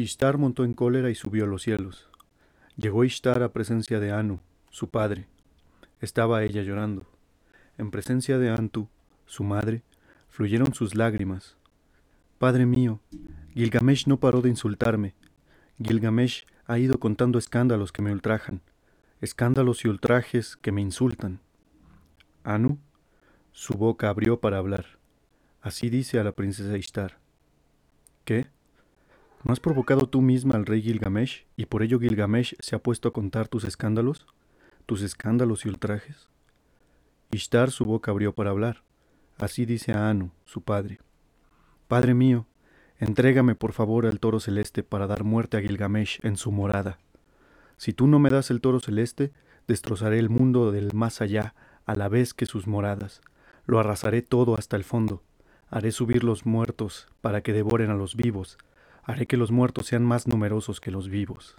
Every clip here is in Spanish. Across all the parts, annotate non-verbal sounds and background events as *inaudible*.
Ishtar montó en cólera y subió a los cielos. Llegó Ishtar a presencia de Anu, su padre. Estaba ella llorando. En presencia de Antu, su madre, fluyeron sus lágrimas. Padre mío, Gilgamesh no paró de insultarme. Gilgamesh ha ido contando escándalos que me ultrajan, escándalos y ultrajes que me insultan. Anu, su boca abrió para hablar. Así dice a la princesa Ishtar. ¿Qué? ¿No has provocado tú misma al rey Gilgamesh y por ello Gilgamesh se ha puesto a contar tus escándalos, tus escándalos y ultrajes? Ishtar su boca abrió para hablar. Así dice a Anu, su padre. Padre mío, entrégame por favor al toro celeste para dar muerte a Gilgamesh en su morada. Si tú no me das el toro celeste, destrozaré el mundo del más allá a la vez que sus moradas. Lo arrasaré todo hasta el fondo. Haré subir los muertos para que devoren a los vivos, Haré que los muertos sean más numerosos que los vivos.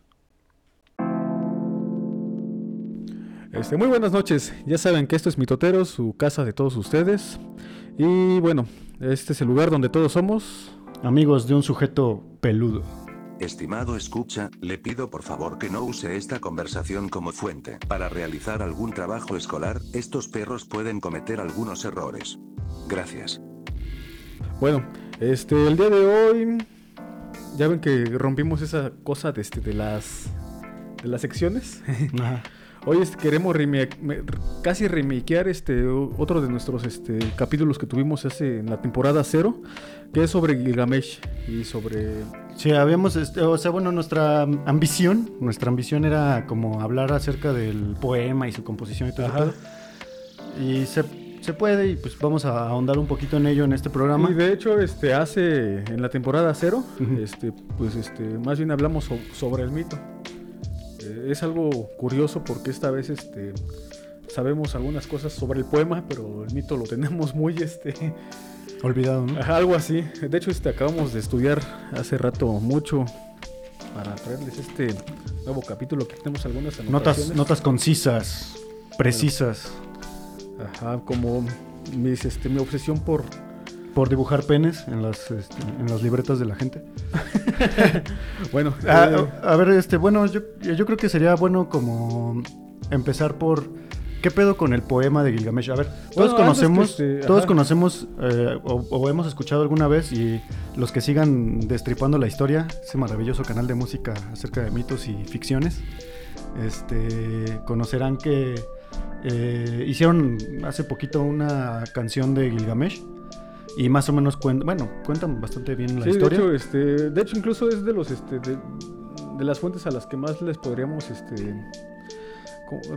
Este, muy buenas noches. Ya saben que esto es Mitotero, su casa de todos ustedes. Y bueno, este es el lugar donde todos somos amigos de un sujeto peludo. Estimado escucha, le pido por favor que no use esta conversación como fuente. Para realizar algún trabajo escolar, estos perros pueden cometer algunos errores. Gracias. Bueno, este, el día de hoy ya ven que rompimos esa cosa de, este, de las de las secciones. *laughs* Hoy queremos casi remakear este otro de nuestros este, capítulos que tuvimos hace en la temporada cero, que es sobre Gilgamesh y sobre Sí, habíamos, este, o sea, bueno, nuestra ambición, nuestra ambición era como hablar acerca del poema y su composición y todo eso. Y se se puede y pues vamos a ahondar un poquito en ello en este programa. Y de hecho, este hace en la temporada cero, este, pues este, más bien hablamos sobre el mito. Eh, es algo curioso porque esta vez este sabemos algunas cosas sobre el poema, pero el mito lo tenemos muy este olvidado, ¿no? algo así. De hecho, este acabamos de estudiar hace rato mucho para traerles este nuevo capítulo que tenemos algunas Notas, notas concisas, precisas. Ajá, como mis, este, mi obsesión por... Por dibujar penes en las, este, en las libretas de la gente. *laughs* bueno, ah, eh, a, ver, este, bueno, yo, yo creo que sería bueno como empezar por ¿Qué pedo con el poema de Gilgamesh? A ver, todos conocemos, todos conocemos eh, o, hemos escuchado alguna vez y los que sigan destripando la historia, ese maravilloso canal de música acerca de mitos y ficciones, este, conocerán que eh, hicieron hace poquito una canción de Gilgamesh y más o menos cuentan, bueno, cuentan bastante bien la historia. De hecho, este, de hecho, incluso es de los este, de, las fuentes a las que más les podríamos este,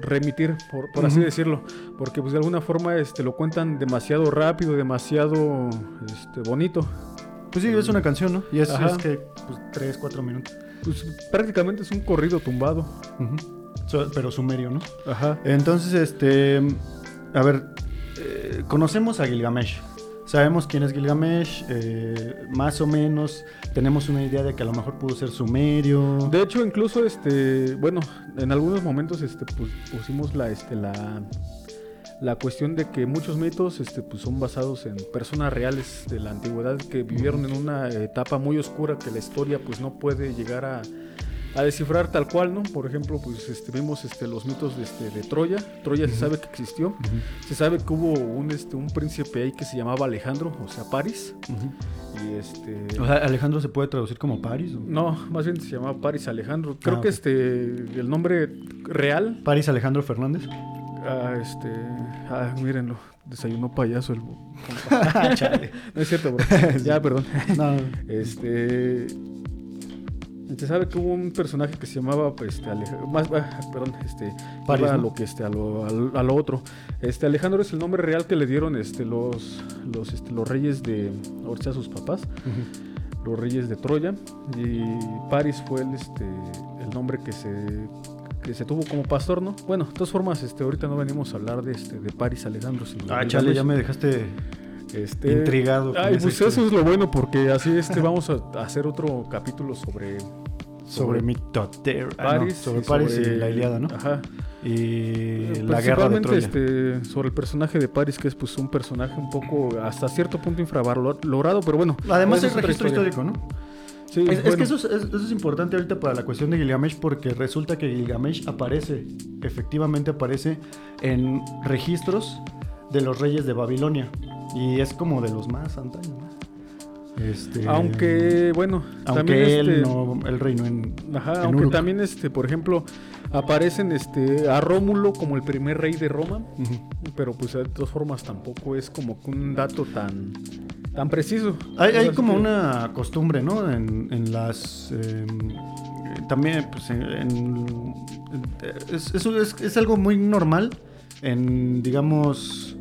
remitir, por, así decirlo, porque pues de alguna forma este, lo cuentan demasiado rápido, demasiado este, bonito. Pues sí, es una canción, ¿no? Y es, que pues, 3, 4 minutos. Pues prácticamente es un corrido tumbado pero sumerio, ¿no? Ajá. Entonces, este, a ver, eh, conocemos a Gilgamesh. Sabemos quién es Gilgamesh, eh, más o menos tenemos una idea de que a lo mejor pudo ser sumerio. De hecho, incluso, este, bueno, en algunos momentos, este, pues, pusimos la, este, la, la cuestión de que muchos mitos, este, pues, son basados en personas reales de la antigüedad que vivieron en una etapa muy oscura que la historia, pues, no puede llegar a a descifrar tal cual, ¿no? Por ejemplo, pues este, vimos este, los mitos de, este, de Troya. Troya se sabe que existió. Se sabe que hubo un, este, un príncipe ahí que se llamaba Alejandro, o sea, Paris. Y este... O sea, Alejandro se puede traducir como Paris. No, más bien se llamaba Paris Alejandro. Creo ah, que este, el nombre real. Paris Alejandro Fernández. Ah, este. Ah, mírenlo. Desayunó payaso el. *laughs* *laughs* no es cierto, bro. *laughs* ya, perdón. No. Este. Se sabe que hubo un personaje que se llamaba, pues, este, más, ah, perdón, este, para lo que, este, a lo, a lo, otro. Este, Alejandro es el nombre real que le dieron, este, los, los, este, los reyes de, ahorita sus papás, los reyes de Troya, y Paris fue el, este, el nombre que se, que se tuvo como pastor, ¿no? Bueno, de todas formas, este, ahorita no venimos a hablar de, este, de Paris Alejandro. Sino ah, chale, ya me dejaste este, intrigado. Ay, pues eso es lo bueno, porque así este, vamos a hacer otro capítulo sobre. Sobre, mi ah, sobre Paris y la Iliada, ¿no? Ajá. Y la guerra de Troya. Este, sobre el personaje de Paris, que es pues un personaje un poco hasta cierto punto infravalorado, pero bueno. Además es registro histórico, ¿no? es, que eso es, importante ahorita para la cuestión de Gilgamesh porque resulta que Gilgamesh aparece, efectivamente aparece en registros de los reyes de Babilonia y es como de los más antaños. Este, aunque, bueno, aunque él este, no, el reino en. Ajá, aunque también, este, por ejemplo, aparecen este, a Rómulo como el primer rey de Roma, pero pues de todas formas tampoco es como un dato tan, tan preciso. Hay, como una costumbre, ¿no? En, las. Em, también, pues, en, es, es, es algo muy normal en, digamos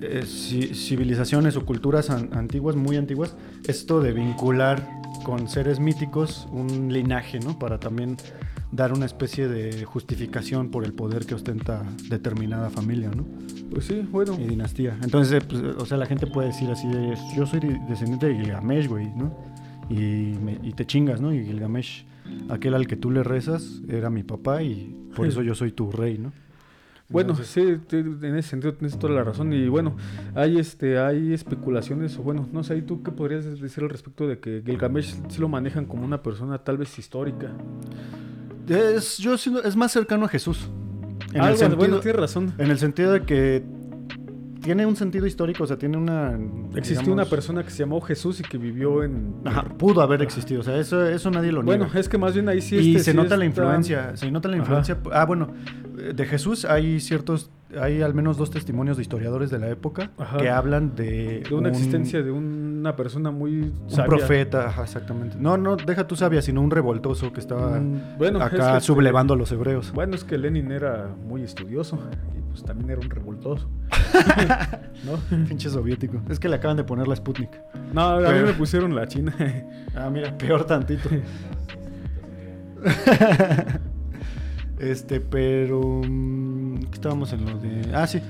eh, civilizaciones o culturas antiguas, muy antiguas, esto de vincular con seres míticos un linaje, ¿no? Para también dar una especie de justificación por el poder que ostenta determinada familia, ¿no? Pues sí, bueno. Y dinastía. Entonces, pues, o sea, la gente puede decir así de, yo soy descendiente de Gilgamesh, güey, ¿no? Y, y, te chingas, ¿no? Y Gilgamesh, aquel al que tú le rezas, era mi papá y por eso yo soy tu rey, ¿no? Bueno, sí, en ese sentido tienes toda la razón. Y bueno, hay este, hay especulaciones, o bueno, no sé, ¿tú qué podrías decir al respecto de que Gilgamesh sí lo manejan como una persona tal vez histórica? Es, yo es más cercano a Jesús. En el sentido, bueno, tienes razón. En el sentido de que tiene un sentido histórico, o sea, tiene una... Existió una persona que se llamó Jesús y que vivió en... Ajá, pudo haber existido, o sea, eso, eso nadie lo niega. Bueno, es que más bien ahí sí... Y este se nota la influencia, se nota la influencia... Ah, bueno, de Jesús hay ciertos hay al menos dos testimonios de historiadores de la época que hablan de... De una existencia de una persona muy Un profeta, exactamente. No, no, deja tu sabia, sino un revoltoso que estaba mm, bueno, acá sublevando a los hebreos. Bueno, es que Lenin era muy estudioso y pues también era un revoltoso. *laughs* ¿No? Pinche soviético. Es que le acaban de poner la Sputnik. No, a mí me pusieron la China. ah, mira, peor tantito. *laughs* Este, pero. Mm, ¿Qué estábamos en lo de.? Ah, sí.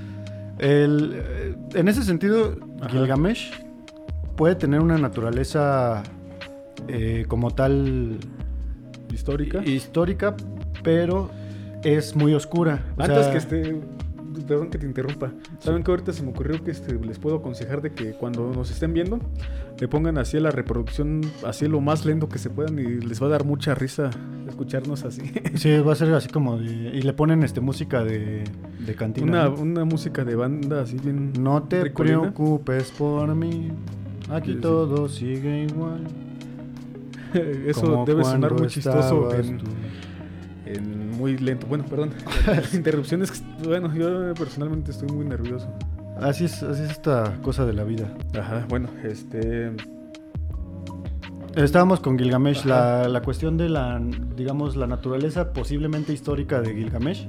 El, eh, en ese sentido, Gilgamesh puede tener una naturaleza eh, como tal. Histórica. Histórica, pero es muy oscura. Antes que esté perdón que te interrumpa. ¿Saben que ahorita se me ocurrió que este, les puedo aconsejar de que cuando nos estén viendo, le pongan así la reproducción, así lo más lento que se puedan y les va a dar mucha risa escucharnos así. Sí, va a ser así como y le ponen este música de, de cantina. Una, música de banda así bien. No te preocupes por mí. Aquí todo sigue igual. *laughs* Eso debe sonar muy chistoso en muy lento. Bueno, perdón. *laughs* *laughs* interrupciones. Bueno, yo personalmente estoy muy nervioso. Así es, así es esta cosa de la vida. Ajá, bueno, este. Estábamos con Gilgamesh, la, la, cuestión de la, digamos, la naturaleza posiblemente histórica de Gilgamesh.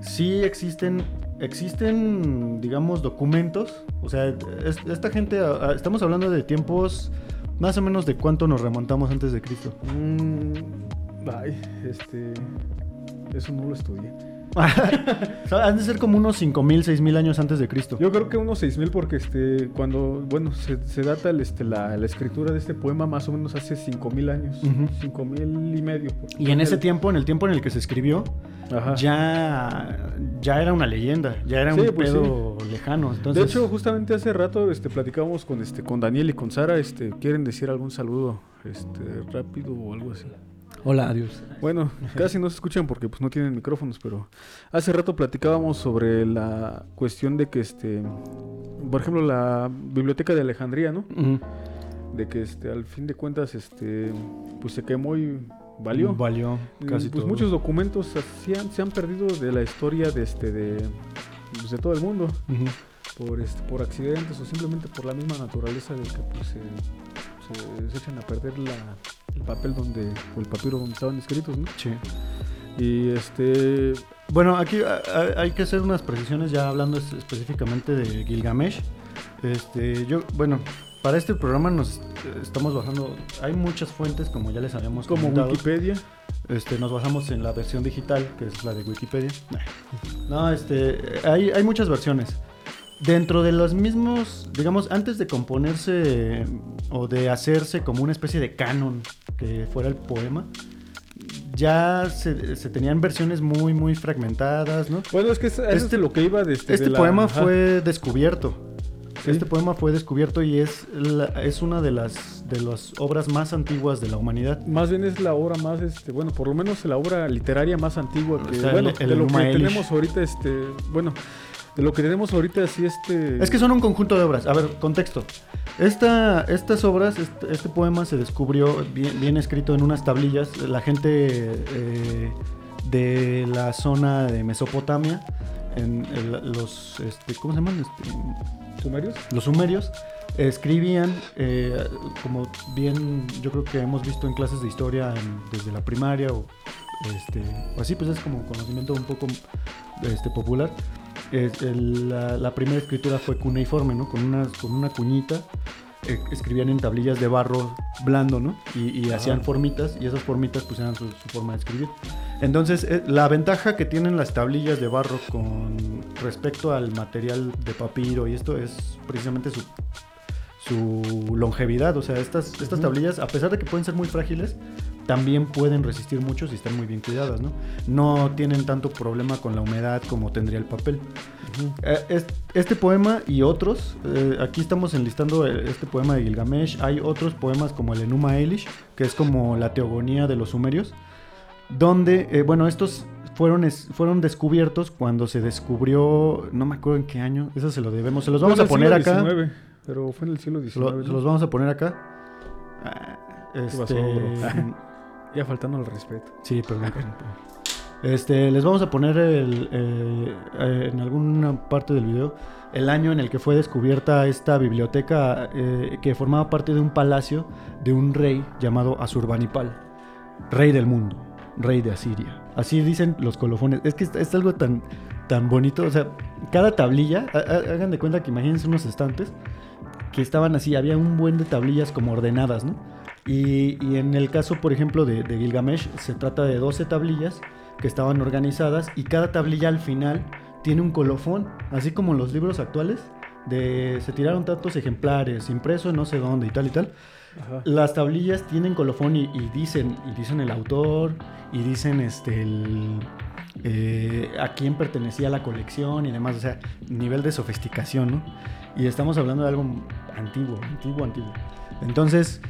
Sí existen, existen, digamos, documentos. O sea, esta gente, estamos hablando de tiempos más o menos de cuánto nos remontamos antes de Cristo. Mm, ay, este, eso no lo estudié. *laughs* Han de ser como unos 5000, 6000 años antes de Cristo. Yo creo que unos 6000 porque este cuando bueno, se, data el, este, la, escritura de este poema más o menos hace 5000 años, 5000 y medio. Y en ese tiempo, en el tiempo en el que se escribió, ya ya era una leyenda, ya era un pues pedo lejano. De hecho, justamente hace rato este platicábamos con este con Daniel y con Sara, este quieren decir algún saludo este rápido o algo así. Hola, adiós. Bueno, casi no se escuchan porque pues no tienen micrófonos, pero hace rato platicábamos sobre la cuestión de que este, por ejemplo, la biblioteca de Alejandría, ¿no? De que este, al fin de cuentas, este, pues se quemó y valió. Valió, casi pues muchos documentos se han, se han perdido de la historia de este, de, pues, de todo el mundo. Por, este, por accidentes o simplemente por la misma naturaleza de que pues, se, se echan a perder la, el papel donde, o el papiro donde estaban escritos, ¿no? Sí. Y este... Bueno, aquí hay que hacer unas precisiones ya hablando específicamente de Gilgamesh. Este, yo, bueno, para este programa nos estamos bajando, hay muchas fuentes como ya les habíamos como Wikipedia. Este, nos basamos en la versión digital, que es la de Wikipedia. No, este, hay, hay muchas versiones. Dentro de los mismos, digamos, antes de componerse o de hacerse como una especie de canon que fuera el poema, ya se, tenían versiones muy, muy fragmentadas, ¿no? Bueno, es que es, este, lo que iba de este, este poema fue descubierto. Este poema fue descubierto y es, es una de las de las obras más antiguas de la humanidad. Más bien es la obra más, este, bueno, por lo menos la obra literaria más antigua que, bueno, de lo que tenemos ahorita, este, bueno, de lo que tenemos ahorita, así este... Es que son un conjunto de obras. A ver, contexto. Esta, estas obras, este, este poema se descubrió bien, escrito en unas tablillas. La gente eh, de la zona de Mesopotamia, en los, este, ¿cómo se llaman? Este, ¿Sumerios? Los sumerios escribían, eh, como bien yo creo que hemos visto en clases de historia desde la primaria o, este, o así, pues es como conocimiento un poco este, popular la, primera escritura fue cuneiforme, ¿no? Con una, con una cuñita. Eh, escribían en tablillas de barro blando, ¿no? Y, hacían formitas y esas formitas pues eran su, forma de escribir. Entonces, eh, la ventaja que tienen las tablillas de barro con respecto al material de papiro y esto es precisamente su, su longevidad. O sea, estas, estas tablillas, a pesar de que pueden ser muy frágiles, también pueden resistir mucho si están muy bien cuidadas, ¿no? No tienen tanto problema con la humedad como tendría el papel. Eh, este poema y otros, eh, aquí estamos enlistando este poema de Gilgamesh, hay otros poemas como el Enuma Elish, que es como la teogonía de los sumerios, donde, eh, bueno, estos fueron, fueron descubiertos cuando se descubrió, no me acuerdo en qué año, eso se lo debemos, se los vamos a poner acá. pero fue en el siglo XIX. Se los vamos a poner acá. Este, *laughs* ya faltando el respeto. Sí, perdón, Este, les vamos a poner el, eh, en alguna parte del video el año en el que fue descubierta esta biblioteca eh, que formaba parte de un palacio de un rey llamado Asurbanipal, rey del mundo, rey de Asiria. Así dicen los colofones. Es que es, algo tan, tan bonito. O sea, cada tablilla, hagan de cuenta que imagínense unos estantes que estaban así, había un buen de tablillas como ordenadas, ¿no? Y, en el caso, por ejemplo, de, Gilgamesh, se trata de 12 tablillas que estaban organizadas y cada tablilla al final tiene un colofón, así como los libros actuales, de se tiraron tantos ejemplares, impresos no sé dónde y tal y tal. Las tablillas tienen colofón y, dicen y dicen el autor y dicen este eh, a quién pertenecía la colección y demás, o sea, nivel de sofisticación, ¿no? Y estamos hablando de algo antiguo, antiguo, antiguo. Entonces,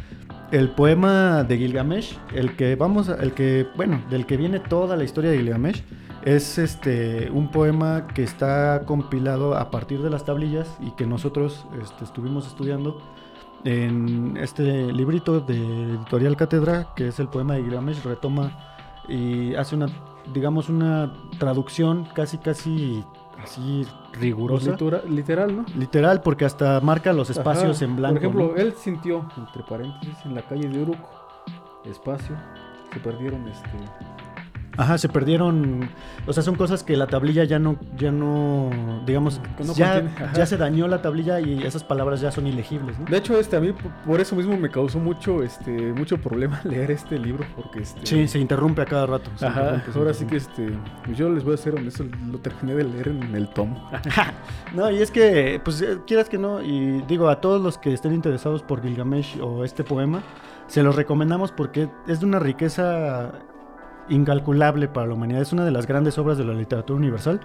el poema de Gilgamesh, el que vamos, el que, bueno, del que viene toda la historia de Gilgamesh, es este un poema que está compilado a partir de las tablillas y que nosotros este, estuvimos estudiando en este librito de Editorial Cátedra, que es el poema de Gilgamesh, retoma y hace una, digamos, una traducción casi, casi así rigurosa. literal, ¿no? Literal, porque hasta marca los espacios en blanco. Por ejemplo, él sintió, entre paréntesis, en la calle de Uruk, espacio, se perdieron este Ajá, se perdieron. O sea, son cosas que la tablilla ya no, ya no, digamos, ya, ya, se dañó la tablilla y esas palabras ya son ilegibles. ¿no? De hecho, este a mí por eso mismo me causó mucho, este, mucho problema *laughs* leer este libro porque este. Sí, se interrumpe a cada rato. Ajá. Ahora sí que este, pues yo les voy a hacer honesto, lo terminé de leer en el tomo. *laughs* no, y es que, pues eh, quieras que no, y digo a todos los que estén interesados por Gilgamesh o este poema, se los recomendamos porque es de una riqueza incalculable para la humanidad. Es una de las grandes obras de la literatura universal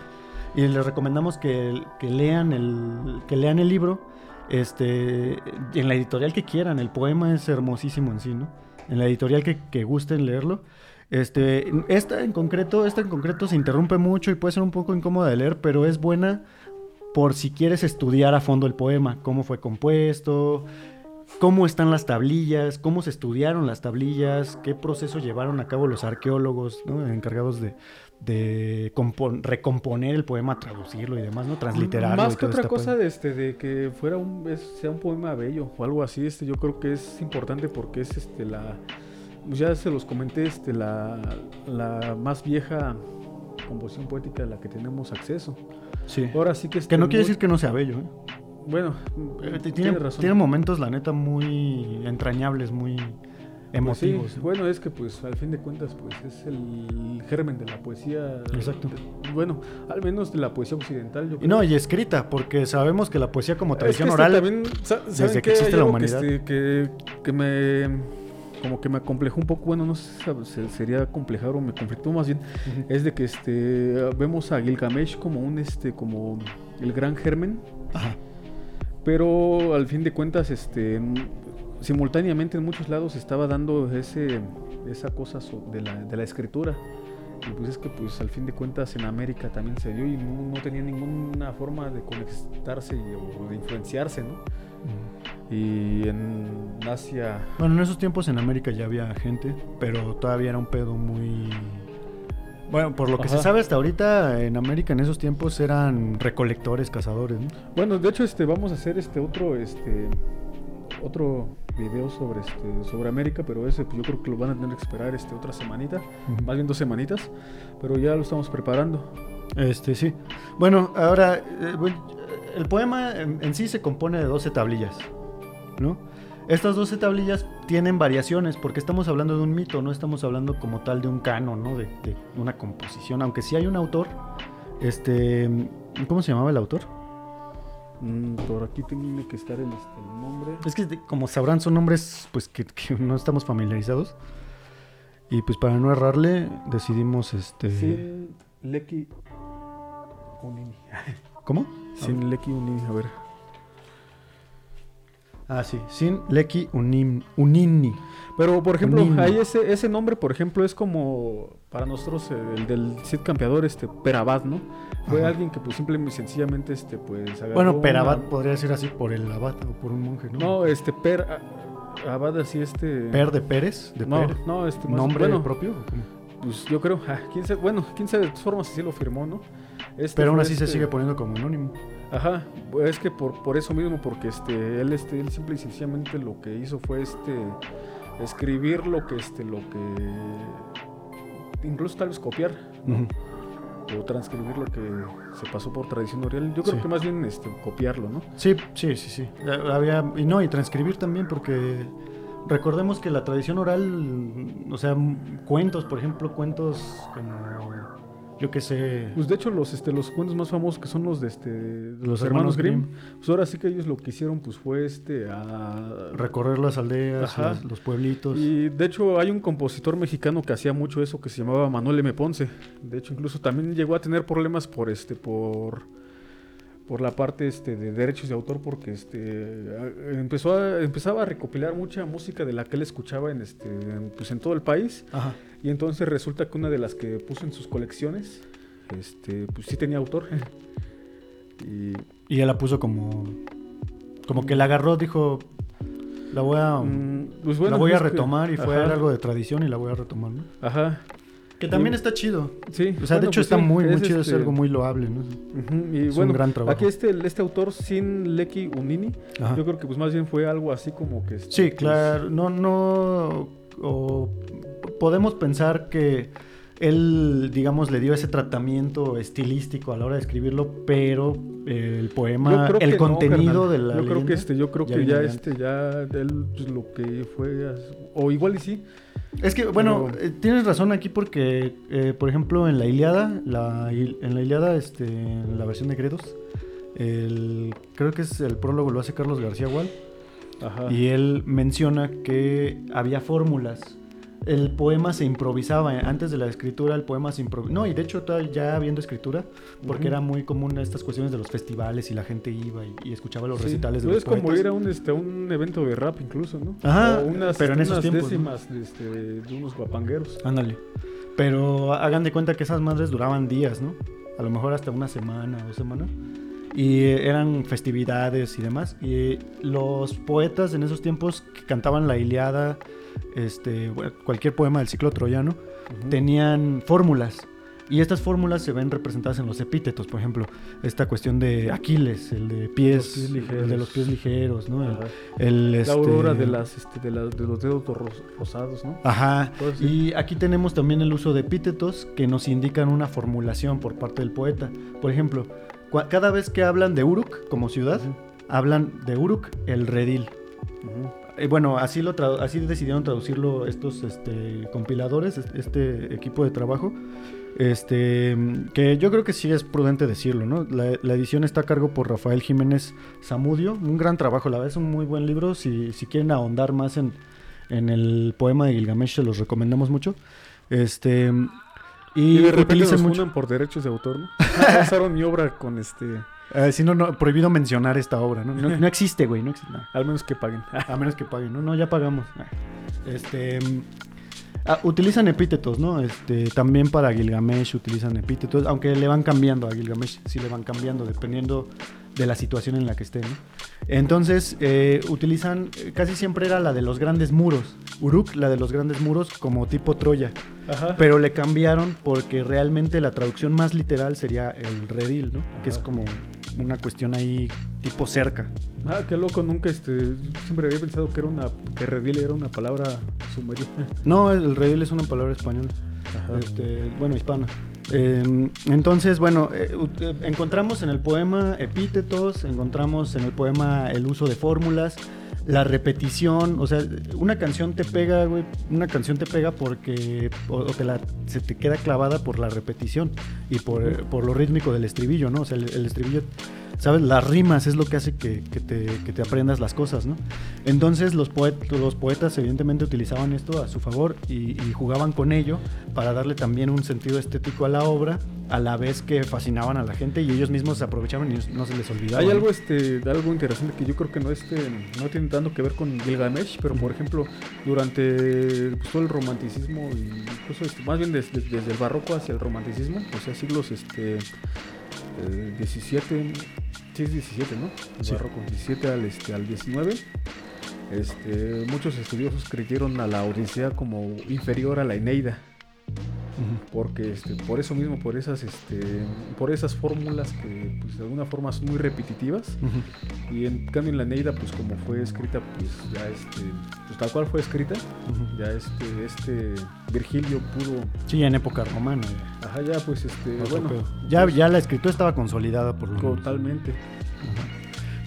y les recomendamos que, lean, el, que lean el libro este, en la editorial que quieran. El poema es hermosísimo en sí, ¿no? En la editorial que, que gusten leerlo. Este, esta en concreto, esta en concreto se interrumpe mucho y puede ser un poco incómoda de leer, pero es buena por si quieres estudiar a fondo el poema, cómo fue compuesto, cómo están las tablillas, cómo se estudiaron las tablillas, qué proceso llevaron a cabo los arqueólogos encargados de, recomponer el poema, traducirlo y demás, ¿no? Transliterarlo. Más que otra cosa de, este, de que fuera un, sea un poema bello o algo así, este, yo creo que es importante porque es este, la, ya se los comenté, este, la, la más vieja composición poética a la que tenemos acceso. Sí. Ahora sí que... que no quiere decir que no sea bello, ¿eh? Bueno, eh, tiene, tiene momentos, la neta, muy entrañables, muy pues emotivos. Bueno, es que pues al fin de cuentas pues es el germen de la poesía. Exacto. bueno, al menos de la poesía occidental. Yo creo. Y no, y escrita, porque sabemos que la poesía como tradición oral, también, desde que existe la humanidad. Que, que, me como que me acomplejó un poco, bueno, no sé si sería complejar o me conflictó más bien, es de que este vemos a Gilgamesh como un este como el gran germen. Ajá pero al fin de cuentas, este, simultáneamente en muchos lados estaba dando ese, esa cosa de, la, de la escritura. Y pues es que pues al fin de cuentas en América también se dio y no, tenía ninguna forma de conectarse o de influenciarse, ¿no? Y en Asia... Bueno, en esos tiempos en América ya había gente, pero todavía era un pedo muy... Bueno, por lo que se sabe hasta ahorita, en América en esos tiempos eran recolectores, cazadores, ¿no? Bueno, de hecho, este, vamos a hacer este otro, este, otro video sobre este sobre América, pero ese pues, yo creo que lo van a tener que esperar este otra semanita, más bien dos semanitas, pero ya lo estamos preparando. Este sí. Bueno, ahora eh, el poema en, sí se compone de 12 tablillas, ¿no? Estas 12 tablillas tienen variaciones porque estamos hablando de un mito, no estamos hablando como tal de un canon, ¿no? De, una composición, aunque sí hay un autor, este, ¿cómo se llamaba el autor? Mm, por aquí tiene que estar el, este, nombre. Es que como sabrán son nombres pues que, no estamos familiarizados. Y pues para no errarle decidimos este... Sí, Leki Unini. *laughs* ¿Cómo? Sin Leki Unini, a ver. Ah, sí, sin Leki Unini. Pero, por ejemplo, ahí ese, ese nombre, por ejemplo, es como para nosotros el del Cid Campeador, este, Perabad, ¿no? Fue alguien que pues simplemente sencillamente este pues Bueno, Perabad podría ser así por el abad o por un monje, ¿no? No, este Per Abad así este Per de Pérez, de no, no, este nombre propio. Pues yo creo, ah, quién sabe, bueno, quién sabe de todas formas así lo firmó, ¿no? Este Pero aún así se este sigue poniendo como anónimo. Ajá, es que por, por eso mismo, porque este, él, este, él simple y sencillamente lo que hizo fue este escribir lo que, este, lo que, incluso tal vez copiar, o transcribir lo que se pasó por tradición oral. Yo creo que más bien este, copiarlo, ¿no? Sí, sí, sí, sí. Había, y no, y transcribir también, porque recordemos que la tradición oral, o sea, cuentos, por ejemplo, cuentos como yo qué sé. Pues de hecho los este los cuentos más famosos que son los de este los, hermanos, Grimm, pues ahora sí que ellos lo que hicieron pues fue este a recorrer las aldeas, los pueblitos. Y de hecho hay un compositor mexicano que hacía mucho eso que se llamaba Manuel M. Ponce. De hecho incluso también llegó a tener problemas por este por por la parte este, de derechos de autor porque este empezó a, empezaba a recopilar mucha música de la que él escuchaba en este pues en todo el país. Y entonces resulta que una de las que puso en sus colecciones este pues sí tenía autor. Y, y él la puso como como que la agarró dijo la voy a mm, pues la voy a retomar y fue algo de tradición y la voy a retomar ¿no? ajá que también está chido. Sí. O sea, de hecho pues está muy, muy chido, es este algo muy loable, ¿no? y es un gran trabajo. Aquí este, este autor, Sin Leki Unini, yo creo que pues más bien fue algo así como que... Este, sí, pues, claro. No, no... O podemos pensar que él, digamos, le dio ese tratamiento estilístico a la hora de escribirlo, pero el poema, el contenido de la yo creo que este, yo creo que ya este, ya él pues, lo que fue, o igual y sí, es que, bueno, eh, tienes razón aquí porque, eh, por ejemplo, en la Iliada, la, en la Iliada, este, en la versión de Gredos, el, creo que es el prólogo, lo hace Carlos García Gual. Y él menciona que había fórmulas el poema se improvisaba. Antes de la escritura, el poema se improvisaba. No, y de hecho, ya habiendo escritura, porque era muy común estas cuestiones de los festivales y la gente iba y, escuchaba los recitales de pues los Es como ir a un, este, un evento de rap, incluso, ¿no? Ajá, unas, pero en esos tiempos. décimas este, de unos guapangueros. Ándale. Pero hagan de cuenta que esas madres duraban días, ¿no? A lo mejor hasta una semana o semana. Y eran festividades y demás. Y los poetas en esos tiempos que cantaban la Iliada este, cualquier poema del ciclo troyano, tenían fórmulas. Y estas fórmulas se ven representadas en los epítetos, por ejemplo, esta cuestión de Aquiles, el de pies, el de los pies ligeros, ¿no? El, la aurora de, las, este, de, los dedos rosados, ¿no? Ajá. Y aquí tenemos también el uso de epítetos que nos indican una formulación por parte del poeta. Por ejemplo, cada vez que hablan de Uruk como ciudad, hablan de Uruk el redil. Eh, bueno, así, lo así decidieron traducirlo estos este, compiladores, este equipo de trabajo. Este, que yo creo que sí es prudente decirlo, ¿no? La, edición está a cargo por Rafael Jiménez Zamudio, un gran trabajo, la verdad es un muy buen libro, si, si quieren ahondar más en, en, el poema de Gilgamesh se los recomendamos mucho. Este, Y, de repente nos mucho. por derechos de autor, ¿no? *laughs* Pasaron mi obra con este... Eh, si no, no, prohibido mencionar esta obra, ¿no? No, existe, güey, no existe. Al menos que paguen. *laughs* A menos que paguen, no, no, ya pagamos. Este... Ah, utilizan epítetos, ¿no? Este, también para Gilgamesh utilizan epítetos, aunque le van cambiando a Gilgamesh, sí le van cambiando dependiendo de la situación en la que esté, ¿no? Entonces, eh, utilizan, casi siempre era la de los grandes muros, Uruk, la de los grandes muros, como tipo Troya. Pero le cambiaron porque realmente la traducción más literal sería el redil, ¿no? Que es como una cuestión ahí tipo cerca. Ah, qué loco, nunca este, siempre había pensado que era una que redil era una palabra sumeria. No, el redil es una palabra española. Este, bueno, hispana. Em, entonces, bueno, eh, eh, encontramos en el poema epítetos, encontramos en el poema el uso de fórmulas, la repetición, o sea, una canción te pega, güey, una canción te pega porque, o, la, se te queda clavada por la repetición y por, por lo rítmico del estribillo, ¿no? O sea, el, estribillo, ¿sabes? Las rimas es lo que hace que, te, que te, aprendas las cosas, ¿no? Entonces los, los poetas evidentemente utilizaban esto a su favor y, y jugaban con ello para darle también un sentido estético a la obra a la vez que fascinaban a la gente y ellos mismos se aprovechaban y no se les olvidaba. Hay algo este algo interesante que yo creo que no este no tiene tanto que ver con Gilgamesh, pero por ejemplo, durante pues, todo el romanticismo incluso este, más bien desde, el barroco hacia el romanticismo, o sea, siglos este 17 eh, sí es 17, ¿no? El barroco 17 al este al 19. Este, muchos estudiosos creyeron a la Odisea como inferior a la Eneida porque este, por eso mismo, por esas, este, por esas fórmulas que pues, de alguna forma son muy repetitivas. Y en cambio en la Neida, pues como fue escrita, pues ya este, pues tal cual fue escrita, ya este, este Virgilio pudo. Sí, en época romana. Ajá, ya pues este, bueno. Ya, ya la escritura estaba consolidada por lo Totalmente.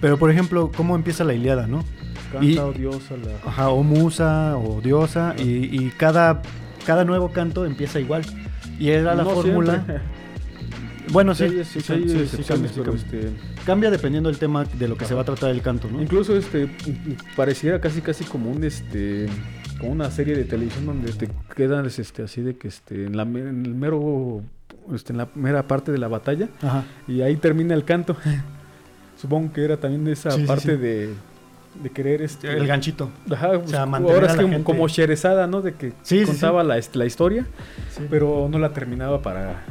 Pero por ejemplo, ¿cómo empieza la Iliada, no? Canta o diosa la. Ajá, o musa o diosa. Y, y cada cada nuevo canto empieza igual. Y era la fórmula. Bueno, sí, sí, sí, cambia, dependiendo del tema de lo que se va a tratar el canto, ¿no? Incluso este pareciera casi casi como un este como una serie de televisión donde te quedas este así de que este en la en el mero este, en la mera parte de la batalla y ahí termina el canto. *laughs* Supongo que era también de esa parte de de querer este el ganchito. ajá, o sea, pues, ahora es que como Sherezada no de que contaba La, la historia pero no la terminaba para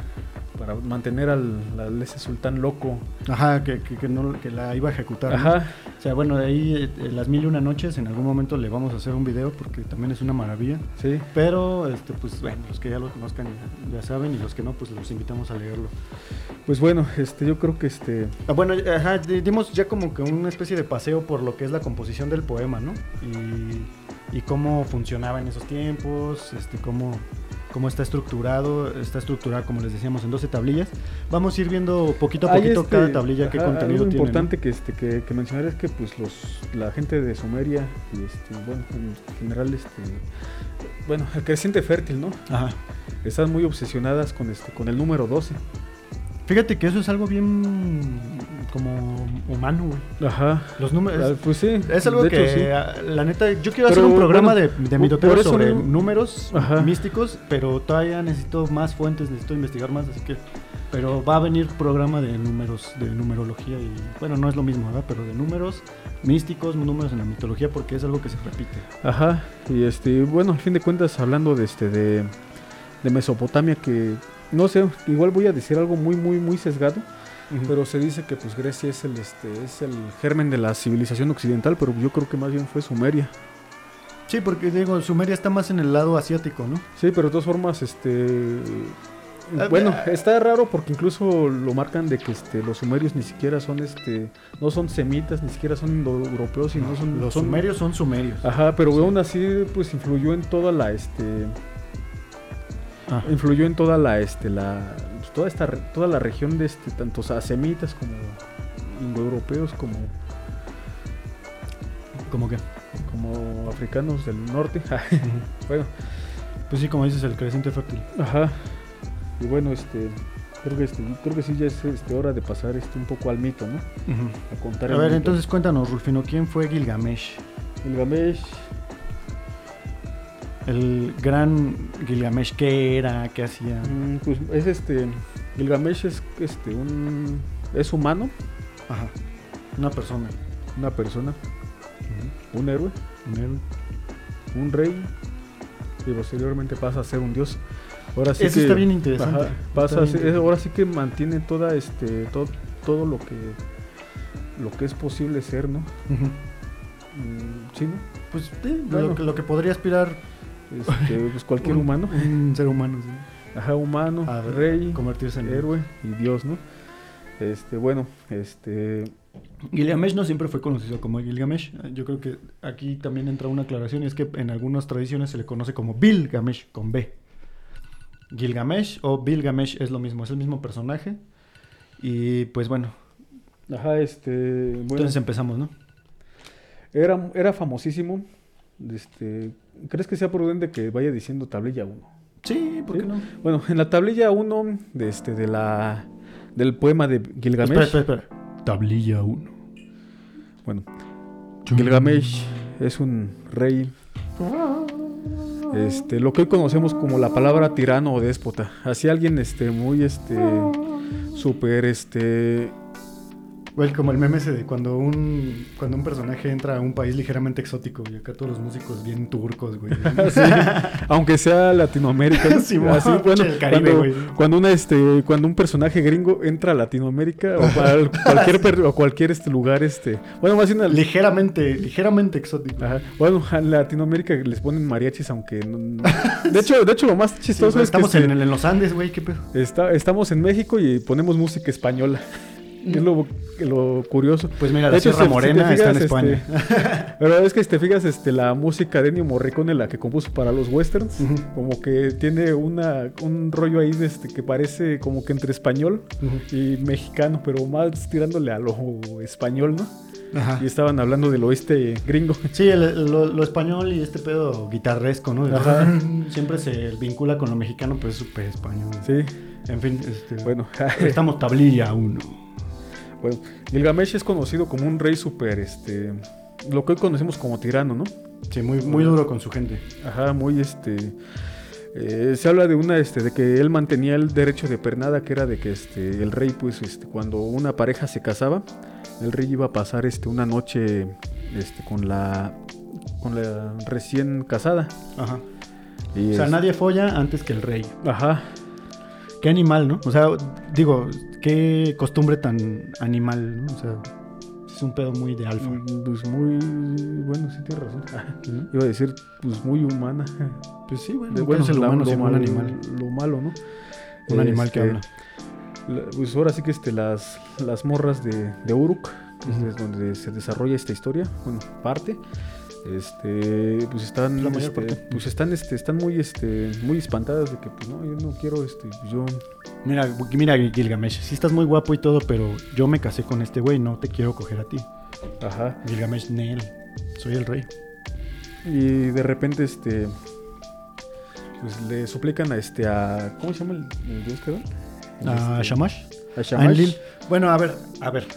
para mantener al, ese sultán loco. Ajá, que, que, no, que la iba a ejecutar. Ajá. O sea, bueno, de ahí eh, las mil y una noches, en algún momento le vamos a hacer un video porque también es una maravilla. Sí. Pero, este, pues bueno, los que ya lo conozcan ya saben y los que no, pues los invitamos a leerlo. Pues bueno, este, yo creo que este... Ah, bueno, ajá, dimos ya como que una especie de paseo por lo que es la composición del poema, ¿no? Y, y cómo funcionaba en esos tiempos, este, cómo cómo está estructurado, está estructurado como les decíamos en 12 tablillas. Vamos a ir viendo poquito a poquito este, cada tablilla qué contenido algo importante que este que, mencionar es que pues los la gente de Sumeria y este bueno, en general este bueno, el creciente fértil, ¿no? Ajá. Están muy obsesionadas con este con el número 12. Fíjate que eso es algo bien como humano, güey. Ajá. Los números. Ah, pues sí. Es algo que, ah, la neta, yo quiero hacer un programa de, de mitoteo sobre números místicos, pero todavía necesito más fuentes, necesito investigar más, así que. Pero va a venir programa de números, de numerología y, bueno, no es lo mismo, ¿verdad? Pero de números místicos, números en la mitología, porque es algo que se repite. Ajá. Y este, bueno, al fin de cuentas, hablando de este, de, de Mesopotamia, que no sé, igual voy a decir algo muy, muy, muy sesgado. Pero se dice que pues Grecia es el este es el germen de la civilización occidental, pero yo creo que más bien fue Sumeria. Sí, porque digo, Sumeria está más en el lado asiático, ¿no? Sí, pero de todas formas, este ah, bueno, ah. está raro porque incluso lo marcan de que este, los sumerios ni siquiera son este, no son semitas, ni siquiera son indoeuropeos, sino son los sumerios son sumerios. Ajá, pero aún así pues influyó en toda la este influyó en toda la este la pues, toda esta toda la región de este tanto semitas como indoeuropeos como como que como africanos del norte. *laughs* Bueno. Pues sí como dices el creciente fértil. Ajá. Y bueno este creo que este, creo que sí ya es este, hora de pasar este un poco al mito no a contar a ver entonces cuéntanos Rulfino quién fue Gilgamesh Gilgamesh El gran Gilgamesh, ¿qué era? ¿Qué hacía? Mm, pues es este. Gilgamesh es este un. es humano. Ajá. Una persona. Una persona. Un héroe. Un héroe. Un rey. Y posteriormente pasa a ser un dios. Ahora sí Eso que, está bien interesante. ajá, pasa Está a bien ser- ahora sí que mantiene toda este. todo, todo lo que. lo que es posible ser, ¿no? Mm, sí, ¿no? Pues sí, Bueno. lo, que, lo que podría aspirar Este, pues cualquier un- humano. Un ser humano, sí. Ajá, humano, A rey, convertirse en héroe y dios, ¿no? Este, bueno, este. Gilgamesh no siempre fue conocido como Gilgamesh. Yo creo que aquí también entra una aclaración y es que en algunas tradiciones se le conoce como Bilgamesh con B. Gilgamesh o Bilgamesh es lo mismo, es el mismo personaje. Y pues bueno, Ajá, este. Bueno, entonces empezamos, ¿no? era, era famosísimo. Este, ¿Crees que sea prudente que vaya diciendo tablilla 1? Sí, ¿por ¿Sí? qué no? Bueno, en la tablilla 1 de este, de la, del poema de Gilgamesh. Espera, espera, espera. Tablilla 1. Bueno, Gilgamesh es un rey. Este, lo que hoy conocemos como la palabra tirano o déspota. Así alguien este, muy este. Súper este. Güey, como el meme ese de cuando un, cuando un personaje entra a un país ligeramente exótico y acá todos los músicos bien turcos, güey. *laughs* Sí, aunque sea Latinoamérica. ¿no? Sí, Así, *laughs* bueno, el Caribe, cuando, güey. cuando una, este, cuando un personaje gringo entra a Latinoamérica o para *laughs* cualquier per- o cualquier este lugar, este, bueno, más bien al- ligeramente, ligeramente exótico. Ajá. Bueno, a Latinoamérica les ponen mariachis, aunque no- de hecho, de hecho lo más Sí, chistoso güey, es que estamos en, en los Andes, güey, qué pedo. está- estamos en México y ponemos música española. Es lo, lo curioso. Pues mira, la hecho, Sierra si- si Morena está en fijas, España. *laughs* este, Pero es que si te fijas, este, la música de Ennio Morricone, la que compuso para los westerns, como que tiene una, un rollo ahí de este, que parece como que entre español y mexicano, pero más tirándole a lo español, ¿no? Ajá. Y estaban hablando del oeste gringo. Sí, el- lo, lo español y este pedo guitarresco, ¿no? Ajá. Siempre se vincula con lo mexicano, pero es súper español. Sí, En fin, este, bueno. *laughs* estamos tablilla uno. Bueno, Gilgamesh es conocido como un rey súper, este, lo que hoy conocemos como tirano, ¿no? Sí, muy, muy duro con su gente. Ajá, muy este. eh, se habla de una, este, de que él mantenía el derecho de pernada, que era de que este, el rey, pues, este, cuando una pareja se casaba, el rey iba a pasar este, una noche este, con la con la recién casada. Ajá. Y O sea, es- nadie folla antes que el rey. Ajá. Qué animal, ¿no? O sea, digo, qué costumbre tan animal, ¿no? O sea, es un pedo muy de alfa. Mm, Pues muy. Bueno, sí tienes razón. ¿no? *laughs* Iba a decir, pues muy humana. Pues sí, bueno, De- bueno, es el humano lo, siendo un mal- animal. lo malo, ¿no? Un animal que Este, habla. La- pues ahora sí que este, las, las morras de, de Uruk, es donde se desarrolla esta historia, bueno, parte, este, pues están, La mayor este, parte. pues están, este, están muy, este, muy espantadas de que, pues no, yo no quiero, este, pues yo, Mira, mira, Gilgamesh, sí estás muy guapo y todo, pero yo me casé con este güey, no te quiero coger a ti. ajá, Gilgamesh, Nel, soy el rey. y de repente, este, pues le suplican a este, a, ¿cómo se llama el, el dios? ¿A Este, Shamash? A A Shamash. Enlil. Bueno, a ver, a ver.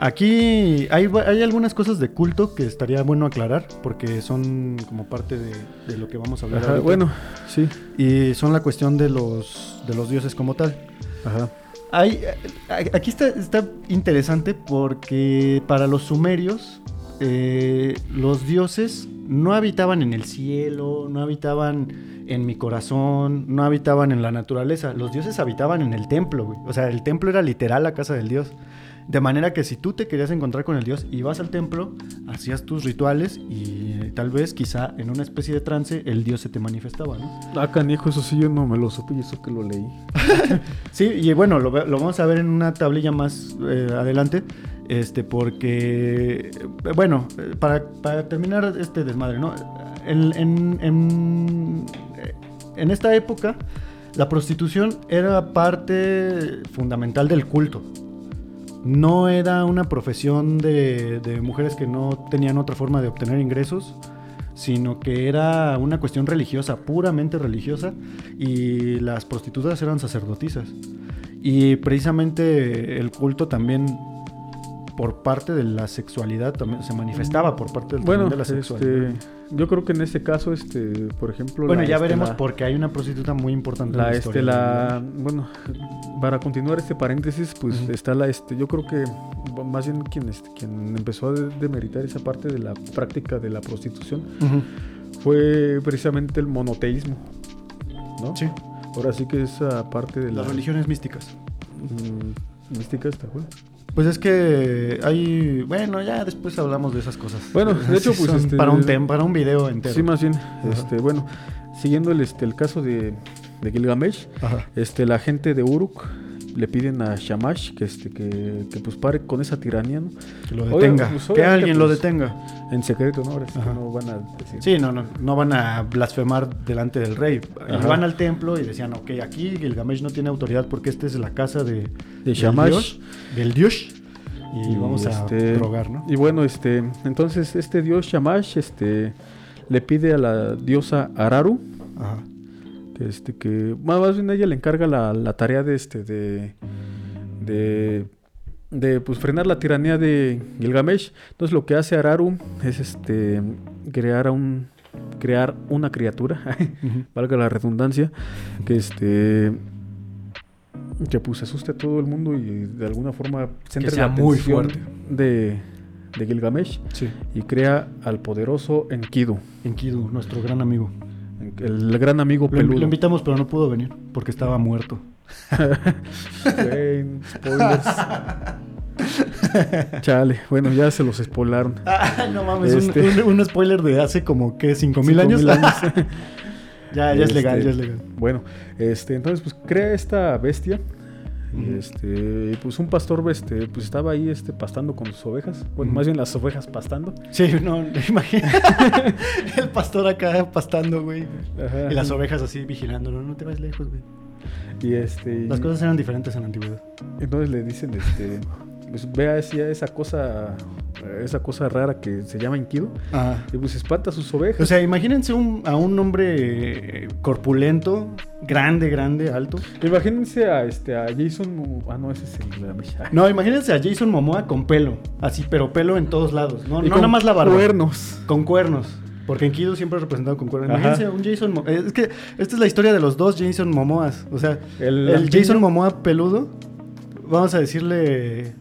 Aquí hay, hay algunas cosas de culto que estaría bueno aclarar porque son como parte de, de lo que vamos a hablar. Ajá, bueno, sí, Y son la cuestión de los, de los dioses como tal. ajá, Hay, a- aquí está, está interesante porque para los sumerios eh, los dioses no habitaban en el cielo, no habitaban en mi corazón, no habitaban en la naturaleza. Los dioses habitaban en el templo, güey. O sea, el templo era literal la casa del dios. De manera que si tú te querías encontrar con el dios, ibas al templo, hacías tus rituales y eh, tal vez, quizá en una especie de trance, el dios se te manifestaba, ¿no? Ah, canijo, eso sí yo no me lo supe y eso que lo leí. *laughs* Sí, y bueno, lo, vamos a ver en una tablilla más eh, adelante. Este, porque, eh, bueno, para, para terminar este desmadre, ¿no? En, en- en- en esta época, la prostitución era parte fundamental del culto. No era una profesión de, de mujeres que no tenían otra forma de obtener ingresos, sino que era una cuestión religiosa, puramente religiosa, y las prostitutas eran sacerdotisas. Y precisamente el culto también, por parte de la sexualidad, también se manifestaba por parte del Bueno, de la este, sexualidad. Yo creo que en este caso, este, por ejemplo... Bueno, ya veremos porque hay una prostituta muy importante en La, este, la, bueno, para continuar este paréntesis, pues está la, este, yo creo que más bien quien, este, quien empezó a de- demeritar esa parte de la práctica de la prostitución fue precisamente el monoteísmo, ¿no? Sí, Ahora sí que esa parte de la las religiones místicas. mm, mística está bueno. Pues es que hay... Bueno, ya después hablamos de esas cosas. Bueno, de hecho, pues, este- Para un, tem- para un video entero. Sí, más bien, este, bueno, siguiendo el, este, el caso de, de Gilgamesh, Ajá. este, la gente de Uruk le piden a Shamash que, este, que, que pues pare con esa tiranía, ¿no? Que lo Oye, detenga. pues, que alguien lo pues, detenga. En secreto, ¿no? Ahora sí que no van a decir. Sí, no, no, no van a blasfemar delante del rey. Van al templo y decían, ok, aquí Gilgamesh no tiene autoridad porque esta es la casa de, De del Shamash. dios, del dios, y, Y, vamos a este, drogar, ¿no? Y bueno, este, entonces este dios Shamash, este, le pide a la diosa Araru, Ajá. Que este, que, más bien ella le encarga la, la tarea de este, de, de, de, pues frenar la tiranía de Gilgamesh. Entonces lo que hace Araru es este, crear un, crear una criatura, *laughs* valga la redundancia, que este que pues asuste a todo el mundo y de alguna forma centre sea la muy fuerte. de, de Gilgamesh Sí. y crea al poderoso Enkidu, Enkidu, nuestro gran amigo. El gran amigo Lo, lo peludo. invitamos, pero no pudo venir porque estaba muerto. Güey, spoilers. Chale, bueno, ya se los spoilaron. Ah, no mames, un- Este- un, un spoiler de hace como, ¿qué? ¿Cinco mil Cinco años? mil años. *laughs* ya, ya es legal, Este, ya es legal. Bueno, este, entonces pues crea esta bestia. Y este, pues un pastor este, pues estaba ahí este, pastando con sus ovejas. Bueno, más bien las ovejas pastando. Sí, *laughs* no, imagina. *laughs* El pastor acá pastando, güey. Ajá. Y las ovejas así vigilando, no, no te vas lejos, güey. Y este. Las cosas eran diferentes en la antigüedad. Entonces le dicen, este. Pues vea hacia esa cosa. Esa cosa rara que se llama Enkidu. Ajá. Y pues espanta a sus ovejas. O sea, imagínense un- a un hombre eh, corpulento, grande, grande, alto. Imagínense a este a Jason. Ah, no, ese es el Gilgamesh. No, imagínense a Jason Momoa con pelo, así, pero pelo en todos lados. No, Y no con nada más la barba. Cuernos. Con cuernos. Porque en Kido siempre es representado con cuernos. Imagínense a un Jason Momoa. Es que esta es la historia de los dos Jason Momoas. O sea, El. Jason Momoa peludo, vamos a decirle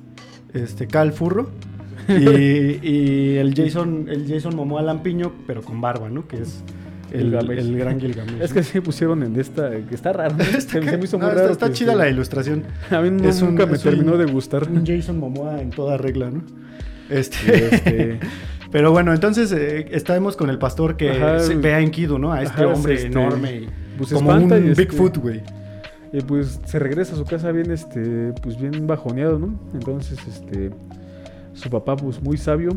este Cal Furro. *laughs* Y, y el Jason el Jason Momoa lampiño, pero con barba, ¿no? Que es el, Gilgamesh. el gran Gilgamesh. Es que sí pusieron en esta. Que está raro. ¿no? *laughs* Está, se, se no, chida se- la ilustración. *laughs* A mí no- Es un- nunca me es un- terminó de gustar. Un Jason Momoa en toda regla, ¿no? Este, este, Pero bueno, entonces eh, estábamos con el pastor que Ajá, se ve a Enkidu, ¿no? A este ajá, hombre este, enorme. pues, como un este- Bigfoot, güey. Y pues se regresa a su casa bien, este, pues bien bajoneado, ¿no? Entonces, este, su papá, pues muy sabio,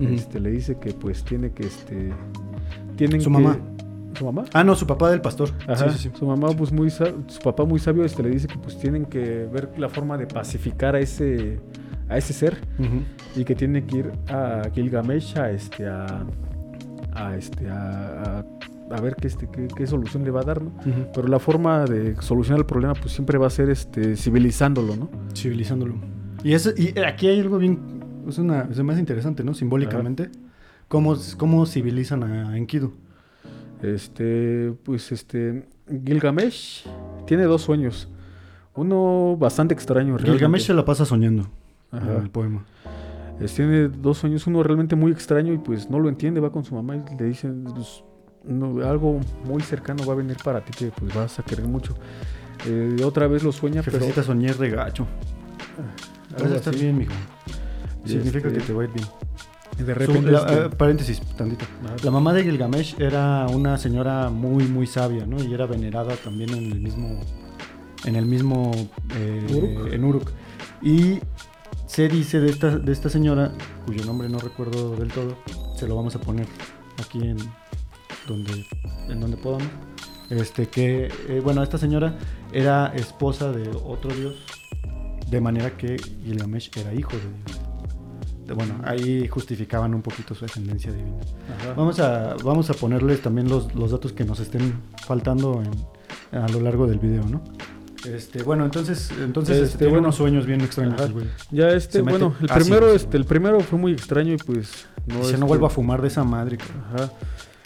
Ujú. este, le dice que pues tiene que, este, tienen Su que- mamá. ¿Su mamá? Ah, no, su papá del pastor. Ajá, Sí, sí, sí. su mamá, pues muy, su papá muy sabio, este, le dice que pues tienen que ver la forma de pacificar a ese, a ese ser Ujú. y que tiene que ir a Gilgamesh a, este, a, a, este, a, a- a ver qué, este, qué, qué solución le va a dar, ¿no? Pero la forma de solucionar el problema, pues siempre va a ser este, civilizándolo, ¿no? Civilizándolo. Y, eso, y aquí hay algo bien. Es una. Es más interesante, ¿no? Simbólicamente. Cómo, cómo civilizan a Enkidu. Este, pues este, Gilgamesh tiene dos sueños. Uno bastante extraño. Gilgamesh se realmente. la pasa soñando. Ajá. El poema. Es- tiene dos sueños, uno realmente muy extraño y pues no lo entiende, va con su mamá y le dicen, pues, no, algo muy cercano va a venir para ti que pues vas a querer mucho. Eh, otra vez lo sueña, pero Jefecita soñé regacho. Vas algo a estar bien, mijo. Significa este, que te va a ir bien. y de Su- repente, la- este, eh, paréntesis, tantito. ajá, La mamá de Gilgamesh era una señora muy, muy sabia, ¿no? Y era venerada también en el mismo, en el mismo, eh, Uruk. en Uruk. Y se dice de esta, de esta señora, cuyo nombre no recuerdo del todo, se lo vamos a poner aquí en donde, en donde podamos. Este, que, eh, bueno, esta señora era esposa de otro dios, de manera que Gilgamesh era hijo de Dios. De- Bueno, ahí justificaban un poquito su ascendencia divina. ajá. Vamos a, vamos a ponerles también los, los datos que nos estén faltando en- a lo largo del video, ¿no? Este, bueno, entonces, entonces Este, este, tiene bueno. unos sueños bien extraños, güey. Ya este, Se bueno, el ácido, primero, este, el primero fue muy extraño y pues no, Dice, este, no vuelvo a fumar de esa madre. cabrón". Ajá.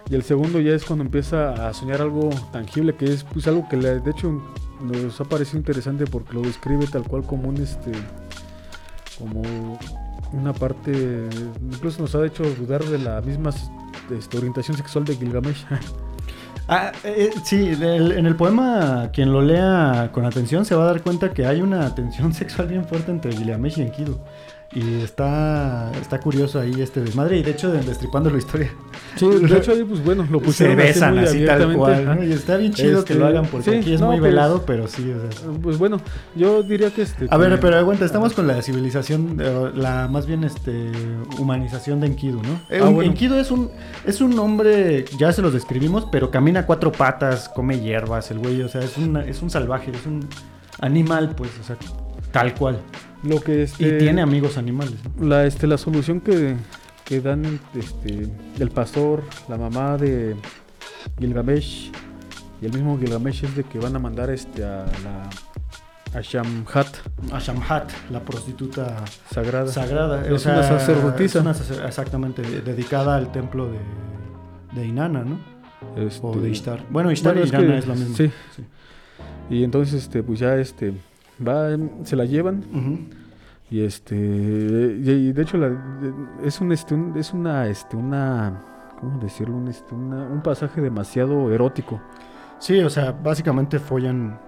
Y el segundo ya es cuando empieza a soñar algo tangible, que es pues algo que de hecho nos ha parecido interesante porque lo describe tal cual como un este como una parte incluso nos ha hecho dudar de la misma este, orientación sexual de Gilgamesh. *laughs* Ah, eh, sí, en el poema, quien lo lea con atención se va a dar cuenta que hay una tensión *laughs* sexual bien fuerte entre Gilgamesh y Enkidu. Y está, está curioso ahí este desmadre. Y de hecho, destripando la historia. Sí, de hecho, ahí, pues bueno, lo pusieron. Se besan así, tal cual. Y está bien chido que lo hagan porque aquí es muy pues, velado, pero sí. Pues bueno, yo diría que este. A ver, pero aguanta, estamos con la civilización, eh, la más bien este humanización de Enkidu, ¿no? Eh, ah, Enkidu es un, es un hombre, ya se los describimos, pero camina a cuatro patas, come hierbas, el güey, o sea, es, una, es un salvaje, es un animal, pues, o sea, tal cual. Lo que este, y tiene amigos animales. La, este, la solución que, que dan este, el pastor, la mamá de Gilgamesh y el mismo Gilgamesh es de que van a mandar este, a la a Shamhat. A Shamhat, la prostituta sagrada. Sagrada. Es una sacerdotisa. exactamente, dedicada al templo de, de Inanna, ¿no? Este, o de Ishtar. Bueno, Ishtar y Inanna es, la misma. Sí. sí. Y entonces, este, pues ya este, va, se la llevan. Y este, y, de hecho es un, este, es una, este, una, ¿cómo decirlo? Un, este, un pasaje demasiado erótico. Sí, o sea, básicamente follan.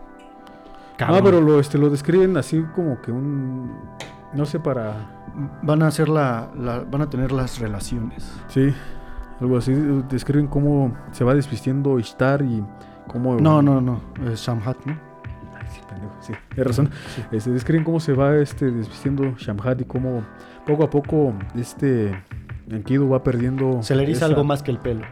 Ah, pero lo, este, lo describen así como que un, no sé para. Van a hacer la, van a tener las relaciones. Sí, algo así. Describen cómo se va desvistiendo Ishtar y cómo. No, no, no, es Shamhat, ¿no? Sí, tienes razón. Este, describen cómo se va este, desvistiendo Shamhat y cómo poco a poco este Enkidu va perdiendo. Se le eriza algo más que el pelo.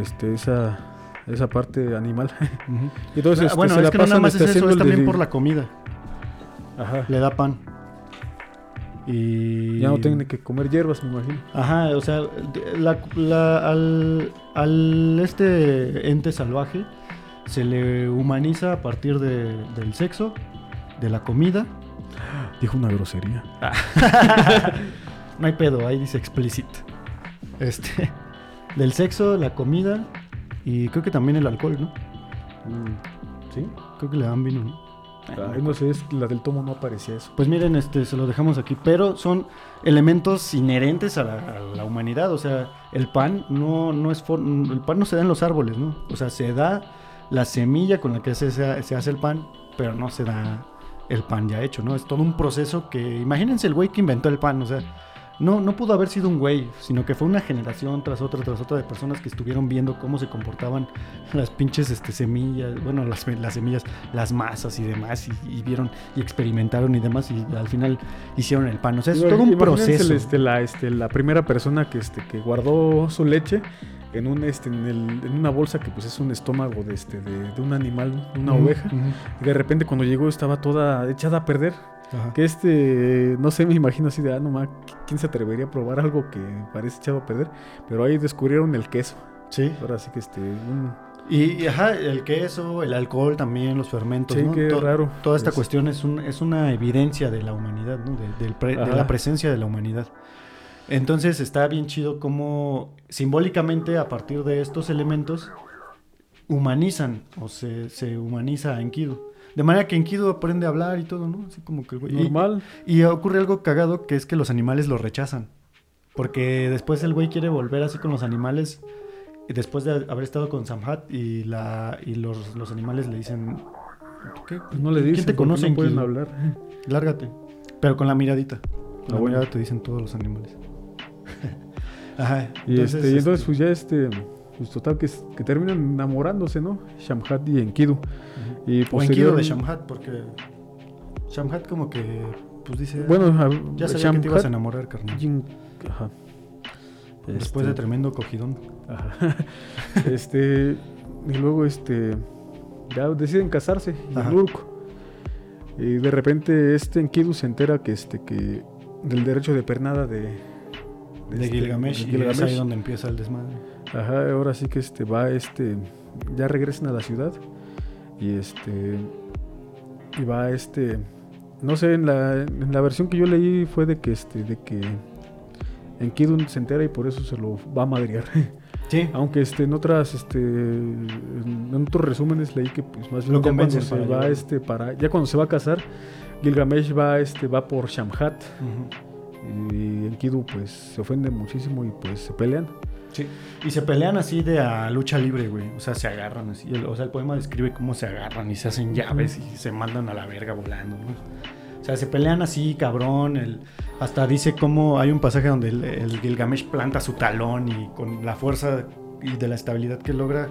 Este, esa, esa parte animal. *laughs* y entonces, este, bueno, es que no nada más es eso, es también por la comida. Ajá. Le da pan. Y... Ya no tiene que comer hierbas, me imagino. Ajá, o sea, al, al este ente salvaje se le humaniza a partir del sexo, de la comida. Dijo una grosería. *laughs* no hay pedo, ahí dice explícito. Este, del sexo, la comida y creo que también el alcohol, ¿no? Mm, sí. Creo que le dan vino, ¿no? no sé, es, la del tomo no aparecía eso. Pues miren, este, se lo dejamos aquí, pero son elementos inherentes a la, humanidad. O sea, el pan no, no es el pan no se da en los árboles, ¿no? O sea, se da la semilla con la que se, se, hace el pan, pero no se da el pan ya hecho, ¿no? Es todo un proceso que, imagínense el güey que inventó el pan, o sea, no, no pudo haber sido un güey, sino que fue una generación tras otra, tras otra de personas que estuvieron viendo cómo se comportaban las pinches este, semillas, bueno, las, las semillas, las masas y demás, y, vieron y experimentaron y demás, y al final hicieron el pan. O sea, es todo un proceso. Este, la, este, la primera persona que, este, que guardó su leche en un este en, el, en, una bolsa que pues es un estómago de este de, un animal una oveja y de repente cuando llegó estaba toda echada a perder que este no sé me imagino así de ah no quién se atrevería a probar algo que parece echado a perder pero ahí descubrieron el queso sí ahora sí que este y, ajá, el queso, el alcohol también, los fermentos. Sí, qué raro. Toda esta cuestión es, un, es una evidencia de la humanidad, ¿no? de la presencia de la humanidad. Entonces está bien chido cómo simbólicamente a partir de estos elementos humanizan o se, se humaniza a Enkidu. De manera que Enkidu aprende a hablar y todo, ¿no? Así como que güey. Normal. Y, ocurre algo cagado que es que los animales lo rechazan. Porque después el güey quiere volver así con los animales. Y después de haber estado con Samhat y, la, y los, los animales le dicen. ¿Qué? Pues no le dicen. ¿Quién te conoce? No pueden hablar. Lárgate. Pero con la miradita. Con la ah, mirada te dicen todos los animales. Ajá. Y, entonces, este, y entonces, pues ya este, pues total que, que terminan enamorándose, ¿no? Shamhat y Enkidu. y o Enkidu de Shamhat, porque Shamhat como que, pues dice, bueno, ya sabía que te ibas a enamorar, carnal. Ajá. Después de este, tremendo cogidón. Ajá. *laughs* este, y luego este, ya deciden casarse, y Y de repente este Enkidu se entera que este, que del derecho de pernada de, de, este, Gilgamesh, y es ahí donde empieza el desmadre. Ajá, ahora sí que este va este ya regresan a la ciudad y este y va este no sé en la, en la versión que yo leí fue de que este de que Enkidun se entera y por eso se lo va a madrear. Sí. *laughs* Aunque este, en otras, este, en otros resúmenes leí que pues más bien cuando se va este para, ya cuando se va a casar, Gilgamesh va, este, va por Shamhat. Y Enkidu pues se ofende muchísimo y pues se pelean. Sí. Y se pelean así de a lucha libre, güey. O sea, se agarran así. o sea, el poema describe cómo se agarran y se hacen llaves y se mandan a la verga volando, O sea, se pelean así, cabrón. El, hasta dice cómo hay un pasaje donde el, Gilgamesh planta su talón y con la fuerza y de la estabilidad que logra,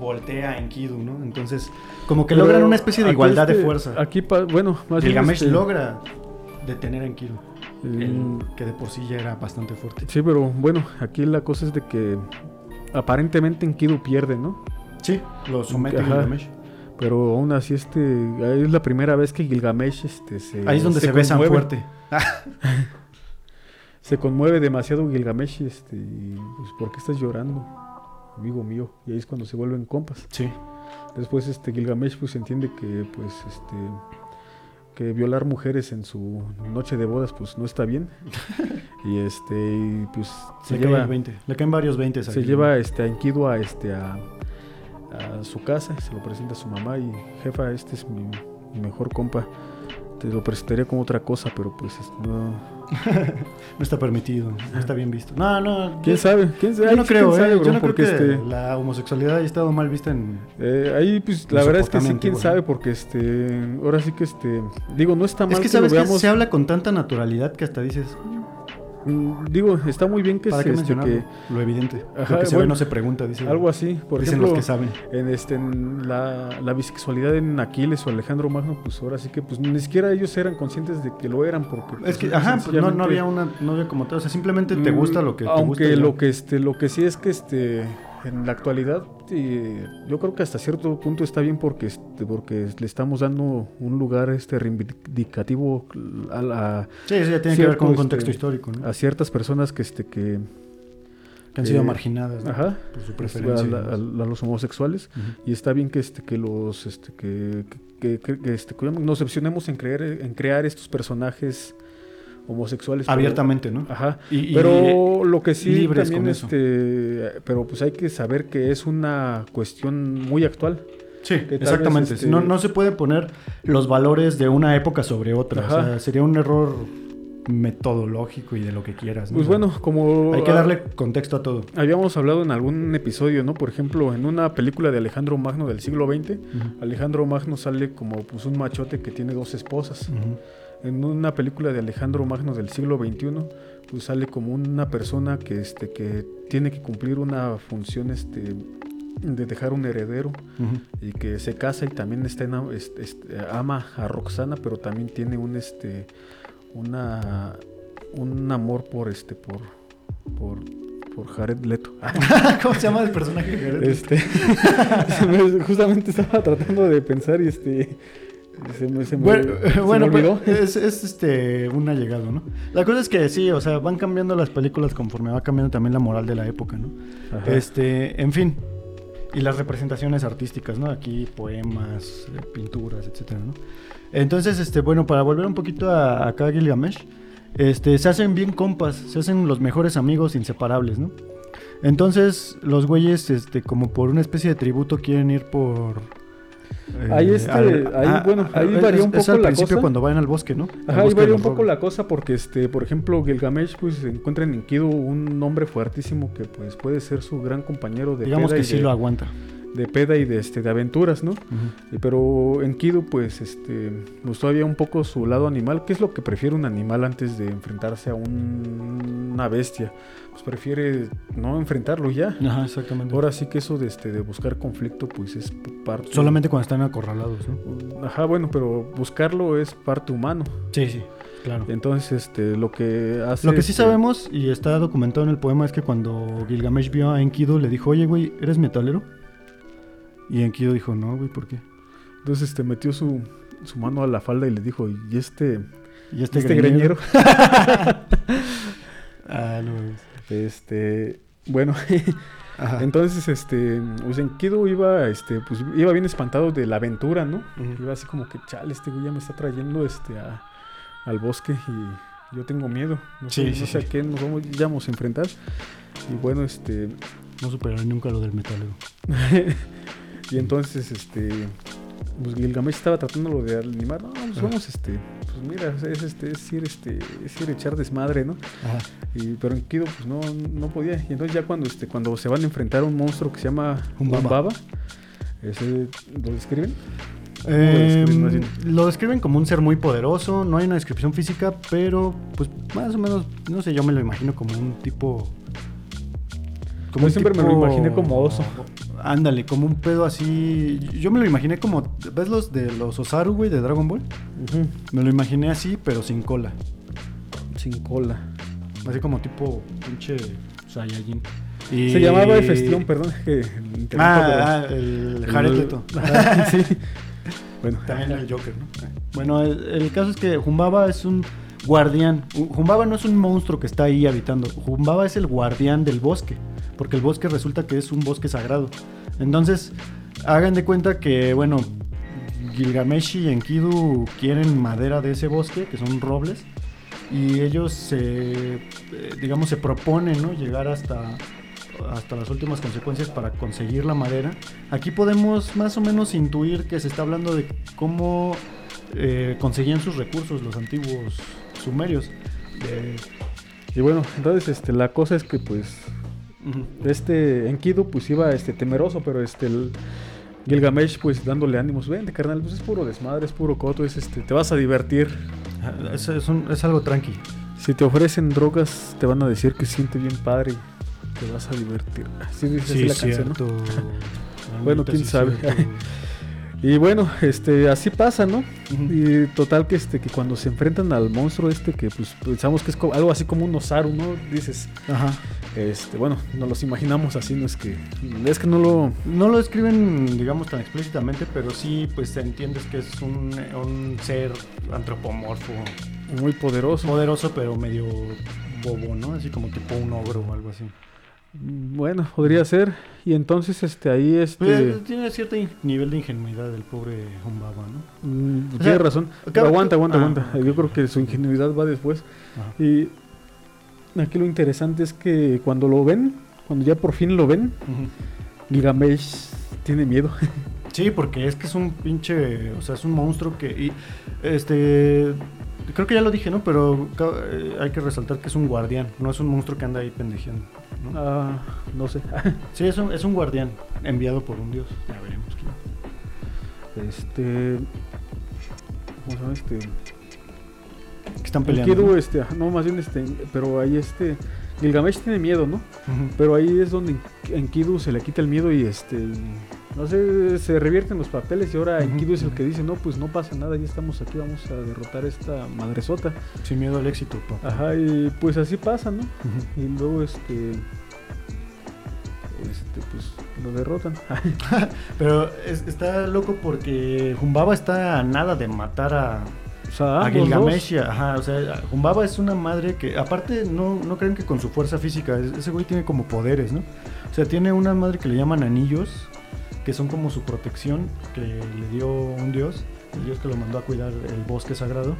voltea a Enkidu, ¿no? Entonces, como que logran una especie de igualdad de este, fuerza. Aquí, bueno, más Gilgamesh este logra detener a Enkidu que de por sí ya era bastante fuerte. Sí, pero bueno, aquí la cosa es de que aparentemente Enkidu pierde, ¿no? Sí, lo somete a Gilgamesh. Pero aún así, este, es la primera vez que Gilgamesh este, se. Ahí es donde se, ve besan fuerte. *laughs* se conmueve demasiado Gilgamesh, este, y pues, ¿por qué estás llorando, amigo mío? Y ahí es cuando se vuelven compas. Sí. Después, este, Gilgamesh, pues entiende que, pues, este que violar mujeres en su noche de bodas pues no está bien *laughs* y este pues se lleva 20 le caen varios 20 se lleva este a Enkidu a este a, su casa se lo presenta a su mamá y jefa este es mi mejor compa te lo presentaría como otra cosa, pero pues no. *laughs* no está permitido, no está bien visto. No, no. ¿Quién sabe? ¿Quién sabe? Yo no creo, eh, yo no porque creo que este... la homosexualidad haya estado mal vista en. Eh, ahí, pues, la verdad es que sí, quién sabe, porque este. Ahora sí que este. Digo, no está mal. Es que, sabes que se habla con tanta naturalidad que hasta dices. Mm, digo, está muy bien que se este, que lo evidente. lo que se ve no se pregunta, dice. Algo así, por dicen ejemplo, los que saben. En este en la, la, bisexualidad en Aquiles o Alejandro Magno, pues ahora sí que pues ni siquiera ellos eran conscientes de que lo eran porque es que pues, ajá, pues, no, no, había una no había como tal, o sea, simplemente te mm, gusta lo que aunque te gusta. lo que este lo que sí es que este en la actualidad yo creo que hasta cierto punto está bien porque, este, porque le estamos dando un lugar este reivindicativo a la... Sí, sí, tiene que ver con un contexto este, histórico. A ciertas personas que, este, que, han sido marginadas por su preferencia. A, los homosexuales. Y está bien que, este, que los... Este, que, que, este, nos opcionemos en, creer, en crear estos personajes homosexuales. Abiertamente, ¿no? Ajá. pero lo que sí también, este, pero pues hay que saber que es una cuestión muy actual. Sí, exactamente. Este no, no se puede poner los valores de una época sobre otra. O sea, sería un error metodológico y de lo que quieras. Pues bueno, como... Hay que darle contexto a todo. Habíamos hablado en algún episodio, ¿no? Por ejemplo, en una película de Alejandro Magno del siglo XX, Alejandro Magno sale como pues un machote que tiene dos esposas en una película de Alejandro Magno del siglo XXI, pues sale como una persona que, este, que tiene que cumplir una función este, de dejar un heredero y que se casa y también está este, este, ama a Roxana, pero también tiene un este una un amor por este por por por Jared Leto. *laughs* ¿Cómo se llama el personaje Jared? Este, *laughs* *laughs* justamente estaba tratando de pensar y este bueno, *laughs* pues, es, este un allegado, ¿no? La cosa es que sí, o sea, van cambiando las películas conforme va cambiando también la moral de la época, ¿no? Este, en fin. Y las representaciones artísticas, ¿no? Aquí poemas, eh, pinturas, etcétera, ¿no? Entonces, este, bueno, para volver un poquito a acá a Gilgamesh, este, se hacen bien compas, se hacen los mejores amigos inseparables, ¿no? Entonces, los güeyes, este, como por una especie de tributo, quieren ir por Ahí, este, ahí, ah, bueno, ahí varía un poco al la principio cuando vayan al bosque, ¿no? Ajá, ahí varía un poco la cosa porque, este, por ejemplo, Gilgamesh pues encuentra en Enkidu un hombre fuertísimo que pues puede ser su gran compañero de Digamos que sí lo aguanta de peda y de este de aventuras, ¿no? Pero en Kido pues este pues todavía un poco su lado animal, ¿qué es lo que prefiere un animal antes de enfrentarse a una bestia? Pues prefiere no enfrentarlo ya. Ajá, exactamente. Ahora sí que eso de este de buscar conflicto pues es parte solamente cuando están acorralados, ¿no? Ajá, bueno, pero buscarlo es parte humano. Sí, sí. Claro. Entonces, este, lo que hace. Lo que sí este sabemos, y está documentado en el poema, es que cuando Gilgamesh vio a Enkidu, le dijo: Oye, güey, ¿eres metalero? Y Enkido dijo, no, güey, ¿por qué? Entonces este, metió su, su mano a la falda y le dijo, ¿y este, ¿Y este, este greñero? *laughs* ah, no. Este, bueno, *laughs* entonces, este, pues Enkido iba, este, pues iba bien espantado de la aventura, ¿no? Iba así como que, chale, este güey ya me está trayendo, este, a, al bosque y yo tengo miedo. No sé, no sé a qué nos vamos, a enfrentar. Y bueno, este, no superaré nunca lo del metalero. *laughs* y entonces, este, pues Gilgamesh estaba tratándolo de animar. No, pues vamos, este, pues mira, es, este, es ir, este, es ir a echar desmadre, ¿no? Ajá. Y, pero en Kido, pues no, no podía. Y entonces ya cuando, este, cuando se van a enfrentar a un monstruo que se llama Humbaba, ese, ¿lo describen? Em, lo, describen como un ser muy poderoso, no hay una descripción física, pero pues más o menos, no sé, yo me lo imagino como un tipo... Como yo siempre me lo imaginé como oso. Ándale, como un pedo así. Yo me lo imaginé como. ¿Ves los de los Osaru, güey, de Dragon Ball? Me lo imaginé así, pero sin cola. Sin cola. Así como tipo pinche Saiyajin. Se llamaba Efestión, perdón. Que ah, ah, el Jared Leto. *laughs* sí. Bueno, también el Joker, ¿no? Bueno, el, caso es que Jumbaba es un guardián. Jumbaba no es un monstruo que está ahí habitando. Jumbaba es el guardián del bosque. Porque el bosque resulta que es un bosque sagrado. Entonces, hagan de cuenta que, bueno, Gilgamesh y Enkidu quieren madera de ese bosque, que son robles. Y ellos se, eh, digamos, se proponen, ¿no? Llegar hasta hasta las últimas consecuencias para conseguir la madera. Aquí podemos más o menos intuir que se está hablando de cómo eh, conseguían sus recursos los antiguos sumerios. Y bueno, entonces este, la cosa es que pues este Enkidu pues iba este, temeroso, pero este el Gilgamesh pues dándole ánimos, vente carnal, pues es puro desmadre, es puro coto, es este, te vas a divertir. Ah, es, es algo tranqui. Si te ofrecen drogas, te van a decir que siente bien padre te vas a divertir. Así dice la canción, *laughs* bueno, quién sabe. *laughs* y bueno, este, así pasa, ¿no? Y total que este, que cuando se enfrentan al monstruo este, que pues pensamos que es algo así como un osaru, ¿no? Dices, ajá. Este, bueno, nos los imaginamos así, no es que, es que no lo, no lo escriben, digamos, tan explícitamente, pero sí, pues entiendes que es un, un ser antropomorfo. Muy poderoso. Poderoso, pero medio bobo, ¿no? Así como tipo un ogro o algo así. Bueno, podría ser. Y entonces, este, ahí este. Pues, tiene cierto nivel de ingenuidad el pobre Humbaba, ¿no? Mm, tiene razón. aguanta, aguanta, aguanta. Yo creo que su ingenuidad va después. Y aquí lo interesante es que cuando lo ven, cuando ya por fin lo ven, Gilgamesh tiene miedo. sí, porque es que es un pinche. O sea, es un monstruo que. Y, este. Creo que ya lo dije, ¿no? Pero eh, hay que resaltar que es un guardián, no es un monstruo que anda ahí pendejeando. ¿no? Ah, no sé. *laughs* sí, es un, es un guardián enviado por un dios. Ya veremos quién. Este. ¿Cómo se llama este? Que están peleando. este, no, más bien este, pero ahí este. Gilgamesh tiene miedo, ¿no? Pero ahí es donde en Kidu se le quita el miedo y este no sé, se revierten los papeles y ahora Enkidu es el que dice, no, pues no pasa nada, ya estamos aquí, vamos a derrotar a esta madresota. Sin miedo al éxito, papá. Ajá, y pues así pasa, ¿no? Y luego este... Este, pues lo derrotan. *laughs* Pero está loco porque Jumbaba está a nada de matar a, a Gilgamesh. Ajá, o sea, Jumbaba es una madre que, aparte, no, no creen que con su fuerza física, ese güey tiene como poderes, ¿no? O sea, tiene una madre que le llaman anillos, que son como su protección que le dio un dios, el dios que lo mandó a cuidar el bosque sagrado,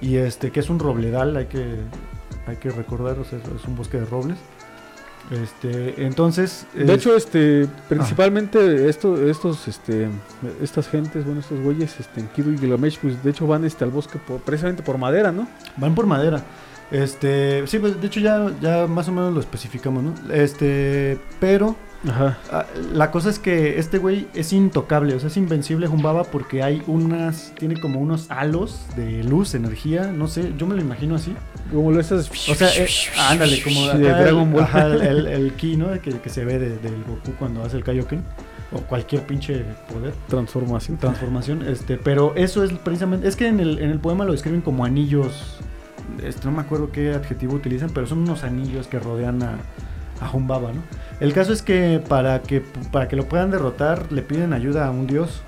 y este que es un robledal, hay que, hay que recordar, o sea, es un bosque de robles. Este, entonces. De hecho, este, principalmente esto, estos, este, estas gentes, bueno, estos güeyes, este, en Kido y Gilgamesh, pues de hecho van este al bosque precisamente por madera, ¿no? Van por madera. Este, sí, pues de hecho ya, ya más o menos lo especificamos, ¿no? Este, pero Ajá. Ah, la cosa es que este güey es intocable, o sea, es invencible Jumbaba porque hay unas, tiene como unos halos de luz, energía, no sé, yo me lo imagino así. Como lo esas... O sea, eh, ándale, como *laughs* de Dragon Ball. Ajá, el, el, ki, ¿no? Que, que se ve del de, Goku cuando hace el Kaioken. O cualquier pinche poder. Transformación. Transformación, este, pero eso es precisamente, es que en el, en el poema lo describen como anillos, este, no me acuerdo qué adjetivo utilizan, pero son unos anillos que rodean a, a Humbaba, ¿no? El caso es que para que para que lo puedan derrotar le piden ayuda a un dios.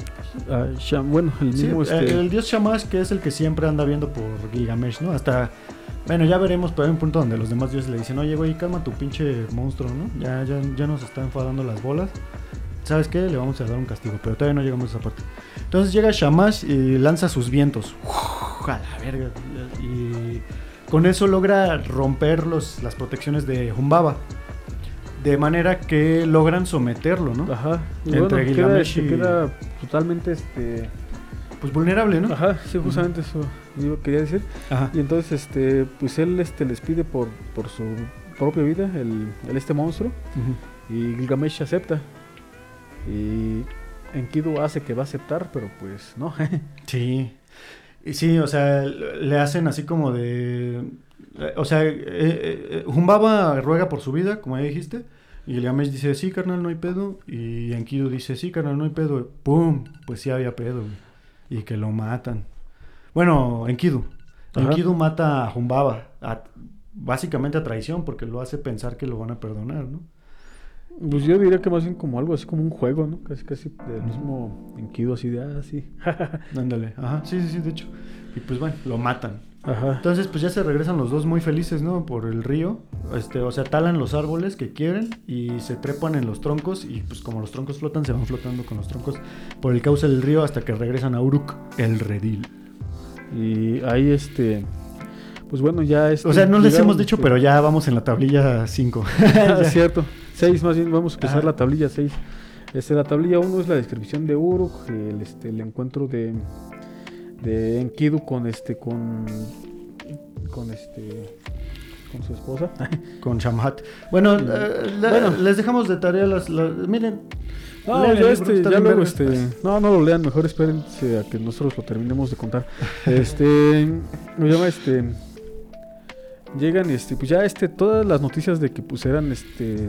bueno, el mismo este... el, dios Shamash que es el que siempre anda viendo por Gilgamesh, ¿no? Hasta bueno, ya veremos, pero hay un punto donde los demás dioses le dicen, "Oye, güey, calma tu pinche monstruo, ¿no? Ya ya ya nos está enfadando las bolas." ¿Sabes qué? Le vamos a dar un castigo, pero todavía no llegamos a esa parte. Entonces llega Shamash y lanza sus vientos. Uf, a la verga. Y con eso logra romper los, las protecciones de Humbaba. De manera que logran someterlo, ¿no? Ajá. Y Entre bueno, Gilgamesh queda, y- queda totalmente este. Pues vulnerable, ¿no? Ajá, sí, justamente eso yo quería decir. Ajá. Y entonces, este, pues él este, les pide por, por su propia vida, el, el este monstruo, Ujú. y Gilgamesh acepta. Y Enkidu hace que va a aceptar, pero pues no. *laughs* Sí. Y sí, o sea, le hacen así como de... eh, O sea, eh, eh, Humbaba ruega por su vida, como ya dijiste. Y Gilgamesh dice, sí, carnal, no hay pedo. Y Enkidu dice, sí, carnal, no hay pedo. ¡Pum! Pues sí había pedo. güey. Y que lo matan. Bueno, Enkidu. Ajá. Enkidu mata a Humbaba. a- básicamente a traición, porque lo hace pensar que lo van a perdonar, ¿no? Pues yo diría que más bien como algo así como un juego, ¿no? Casi, casi del mismo Enkidu, así de, ah, sí. *laughs* Ándale. Ajá, sí, sí, sí, de hecho. Y pues bueno, lo matan. Ajá. Entonces, pues ya se regresan los dos muy felices, ¿no? Por el río. Este, o sea, talan los árboles que quieren y se trepan en los troncos. Y pues como los troncos flotan, se van flotando con los troncos por el cauce del río hasta que regresan a Uruk, el redil. Y ahí este. Pues bueno, ya este, O sea, no les hemos dicho, este, pero ya vamos en la tablilla 5. Ah, *laughs* *laughs* es cierto. 6 más bien, vamos a empezar Ajá. la tablilla 6. Este, la tablilla 1 es la descripción de Uruk, el, este, el encuentro de, de Enkidu con este, con, con este, con su esposa. *laughs* Con Shamhat. Bueno, eh, la- Bueno. les dejamos de tarea las... las- miren. No, lean libro, este, ya luego, este, no, no lo lean, mejor espérense a que nosotros lo terminemos de contar. *laughs* Este, lo llama, este, llegan este, pues ya, este, todas las noticias de que, pues, eran, este,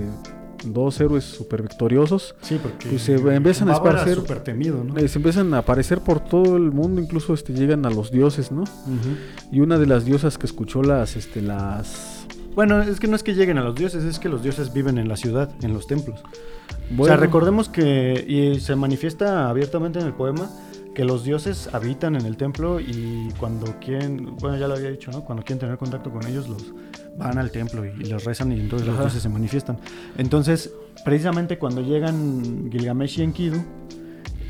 dos héroes super victoriosos, Sí, porque... Pues se empiezan a súper temido, ¿no? eh, se empiezan a aparecer por todo el mundo, incluso, este, llegan a los dioses, ¿no? Y una de las diosas que escuchó las, este, las, Bueno, es que no es que lleguen a los dioses, es que los dioses viven en la ciudad, en los templos. O sea, recordemos que, y se manifiesta abiertamente en el poema, que los dioses habitan en el templo y cuando quieren, bueno, ya lo había dicho, ¿no? Cuando quieren tener contacto con ellos, los van al templo y, y les rezan y entonces los dioses se manifiestan. Entonces, precisamente cuando llegan Gilgamesh y Enkidu,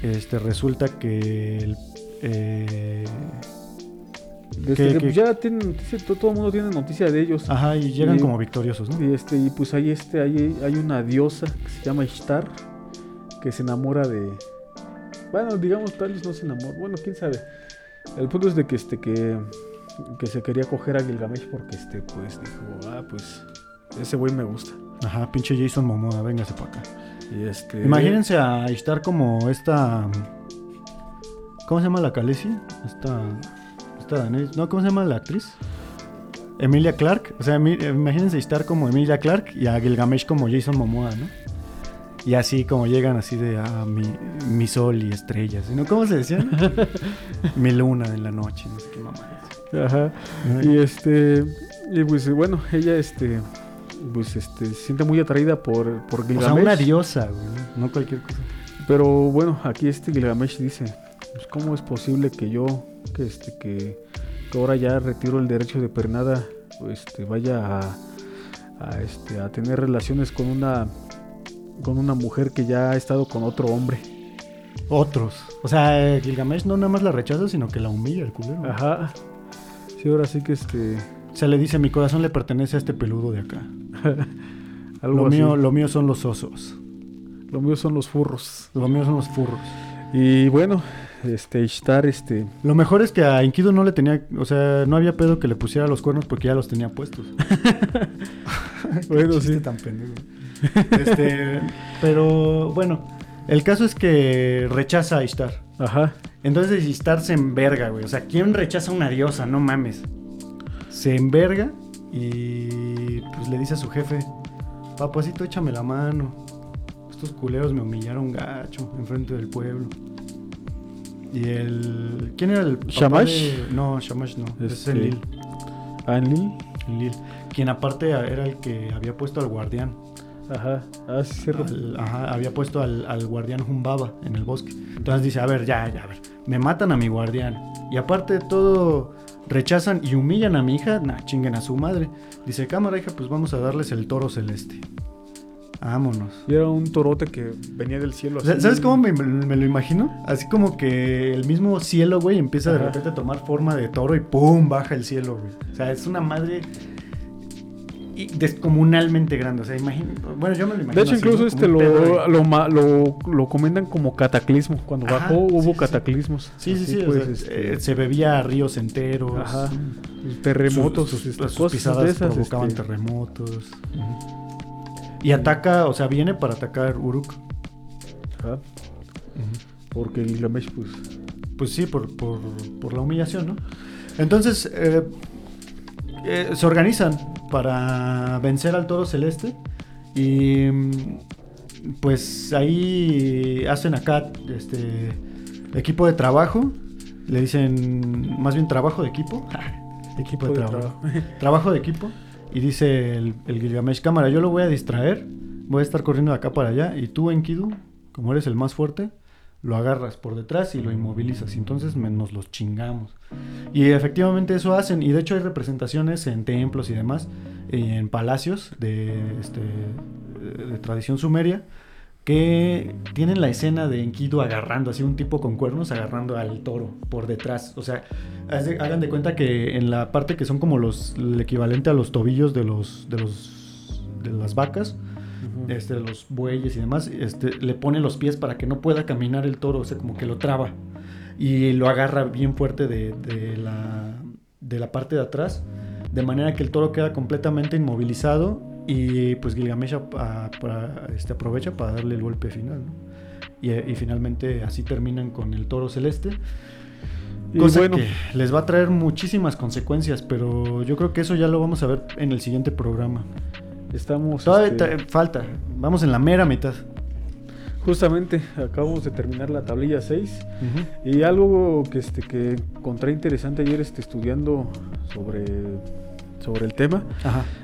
este, resulta que el, eh, desde que- que, que- pues, ya tienen noticia, todo, todo el mundo tiene noticia de ellos. ajá, y llegan Y- como victoriosos, ¿no? Y este, y pues ahí este, ahí hay una diosa que se llama Ishtar, que se enamora de. Bueno, digamos, tal vez no se enamora. Bueno, quién sabe. El punto es de que este, que, que se quería coger a Gilgamesh porque este, pues dijo, ah, pues, ese güey me gusta. Ajá, pinche Jason Momoa, véngase para acá. Y este. Imagínense a Ishtar como esta. ¿Cómo se llama la Khaleesi? Esta. Esta danés. No, ¿cómo se llama la actriz? Emilia Clark. O sea, imagínense a Ishtar como Emilia Clark y a Gilgamesh como Jason Momoa, ¿no? Y así como llegan así de ah, mi, mi sol y estrellas. ¿no? ¿Cómo se decían? *laughs* mi luna en la noche, no sé qué mamá. Ajá. Y este. Y pues bueno, ella este. Pues este. Se siente muy atraída por, por O Gilgamesh. sea, una diosa, güey. No cualquier cosa. Pero bueno, aquí este Gilgamesh dice, pues cómo es posible que yo, que este, que, que ahora ya retiro el derecho de pernada, este, vaya a, a, este, a tener relaciones con una, con una mujer que ya ha estado con otro hombre. Otros. O sea, Gilgamesh no nada más la rechaza, sino que la humilla el culero. Ajá. Sí, ahora sí que este, Se le dice, mi corazón le pertenece a este peludo de acá. *laughs* algo Lo así. mío, lo mío son los osos. Lo mío son los furros. Lo mío son los furros. Y bueno, este, Ishtar, este, Lo mejor es que a Enkidu no le tenía, o sea, no había pedo que le pusiera los cuernos porque ya los tenía puestos. *laughs* *laughs* Bueno, sí. tan pendejo. Este, pero bueno, el caso es que rechaza a Ishtar. ajá, Entonces Ishtar se enverga, güey. O sea, ¿quién rechaza a una diosa? No mames. Se enverga y pues le dice a su jefe, papacito, échame la mano. Estos culeros me humillaron gacho enfrente del pueblo. Y el... ¿Quién era el papá ¿Shamash? de- No, Shamash no. Es Este, Enlil. Anlil, Enlil. Quien aparte era el que había puesto al guardián. Ajá, ah, sí. Al- ajá, había puesto al, al guardián Humbaba en el bosque. Entonces dice, a ver, ya, ya, a ver. Me matan a mi guardián. Y aparte de todo, rechazan y humillan a mi hija. Nah, chinguen a su madre. Dice, cámara, hija, pues vamos a darles el toro celeste. Vámonos. Y era un torote que venía del cielo. Así. ¿Sabes cómo me, me lo imagino? Así como que el mismo cielo, güey, empieza de repente a tomar forma de toro y ¡pum! baja el cielo, güey. O sea, es una madre descomunalmente grande. O sea, imagino, bueno, yo me lo imagino. De hecho, incluso este lo, lo, lo, comentan como cataclismo. Cuando bajó hubo cataclismos. Sí, sí, sí. Pues, este, eh, se bebía ríos enteros. Ajá. Terremotos. Sus, pisadas provocaban este. terremotos. Y ataca, o sea, viene para atacar Uruk. Ajá. Porque Gilgamesh, pues. Pues sí, por, por, por la humillación, ¿no? Entonces, eh, eh, se organizan para vencer al toro celeste. Y pues ahí hacen acá este equipo de trabajo. Le dicen más bien trabajo de equipo. *laughs* equipo de, trabajo. trabajo de equipo. Y dice el, el, Gilgamesh, cámara, yo lo voy a distraer. Voy a estar corriendo de acá para allá. Y tú, Enkidu, como eres el más fuerte, lo agarras por detrás y lo inmovilizas. Y entonces nos los chingamos. Y efectivamente eso hacen. Y de hecho hay representaciones en templos y demás, en palacios de, este, de tradición sumeria, que tienen la escena de Enkidu agarrando, así un tipo con cuernos agarrando al toro por detrás. O sea, hagan de cuenta que en la parte que son como los el equivalente a los tobillos de los de los de las vacas, este, los bueyes y demás, este, le pone los pies para que no pueda caminar el toro, o sea, como que lo traba. Y lo agarra bien fuerte de, la, de la parte de atrás, de manera que el toro queda completamente inmovilizado y pues Gilgamesh este, aprovecha para darle el golpe final. Y, y, finalmente así terminan con el toro celeste. Cosa bueno, que les va a traer muchísimas consecuencias, pero yo creo que eso ya lo vamos a ver en el siguiente programa. Estamos. Todavía este, falta. Vamos en la mera mitad. Justamente, acabamos de terminar la tablilla 6. Y algo que, este, que encontré interesante ayer este, estudiando sobre, sobre el tema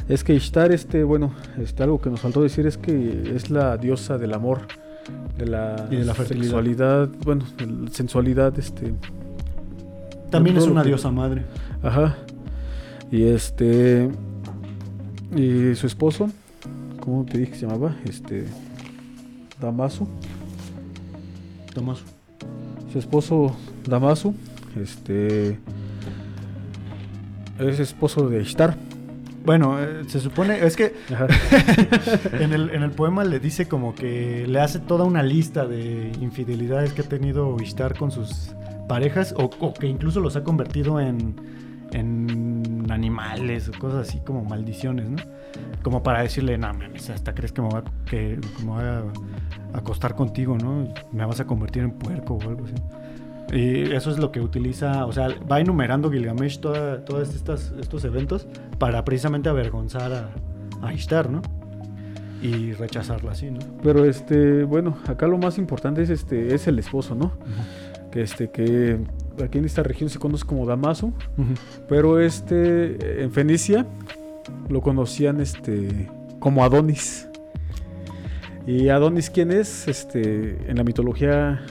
es que Ishtar, este, bueno, este, algo que nos faltó decir es que es la diosa del amor, de la, y de la sexualidad, bueno, sensualidad. Este, También es una diosa madre. Ajá. Y este y su esposo, ¿cómo te dije que se llamaba? Este. Damaso. Damaso. Su esposo Damaso, este. Es esposo de Ishtar. Bueno, eh, se supone, es que *laughs* en, el, en el poema le dice como que le hace toda una lista de infidelidades que ha tenido Ishtar con sus parejas o, o que incluso los ha convertido en, en animales o cosas así como maldiciones, ¿no? Como para decirle, no mames, hasta crees que me voy a, que, a acostar contigo, ¿no? Me vas a convertir en puerco o algo así. Y eso es lo que utiliza, o sea, va enumerando Gilgamesh todos estos eventos para precisamente avergonzar a, a Ishtar, ¿no? Y rechazarla así, ¿no? Pero este, bueno, acá lo más importante es este, es el esposo, ¿no? Que este, que aquí en esta región se conoce como Damaso, pero este en Fenicia lo conocían este como Adonis. ¿Y Adonis quién es? Este en la mitología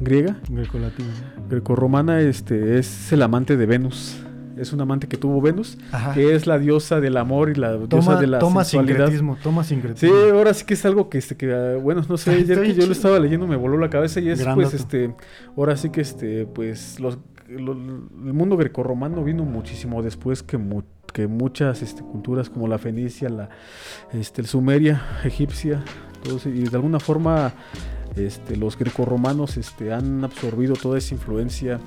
griega, greco-latina, greco-romana, este es el amante de Venus es un amante que tuvo Venus, que es la diosa del amor y la diosa de la toma. Sincretismo, toma sincretismo. Sí, ahora sí que es algo que, este, que ah, bueno, no sé, *laughs* ayer que yo lo estaba leyendo me voló la cabeza y es pues este, ahora sí que este, pues los, el mundo grecorromano vino muchísimo después que, que muchas este, culturas como la fenicia, la este, el sumeria, egipcia, y de alguna forma este, los grecorromanos este, han absorbido toda esa influencia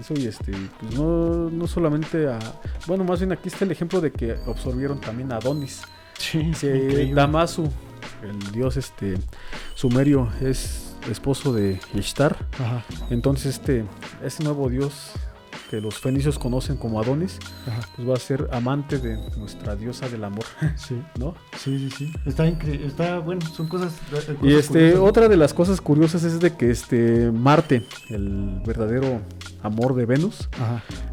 eso y este, pues no, no solamente a. Bueno, más bien aquí está el ejemplo de que absorbieron también a Adonis. Sí, Damasu, el dios este sumerio, es esposo de Ishtar. Ajá. Entonces, este, este nuevo dios que los fenicios conocen como Adonis, pues va a ser amante de nuestra diosa del amor. *laughs* Sí. ¿No? Sí, sí, sí. Está increíble. Está, bueno, son cosas. y este, otra de las cosas curiosas es de que este Marte, el verdadero amor de Venus,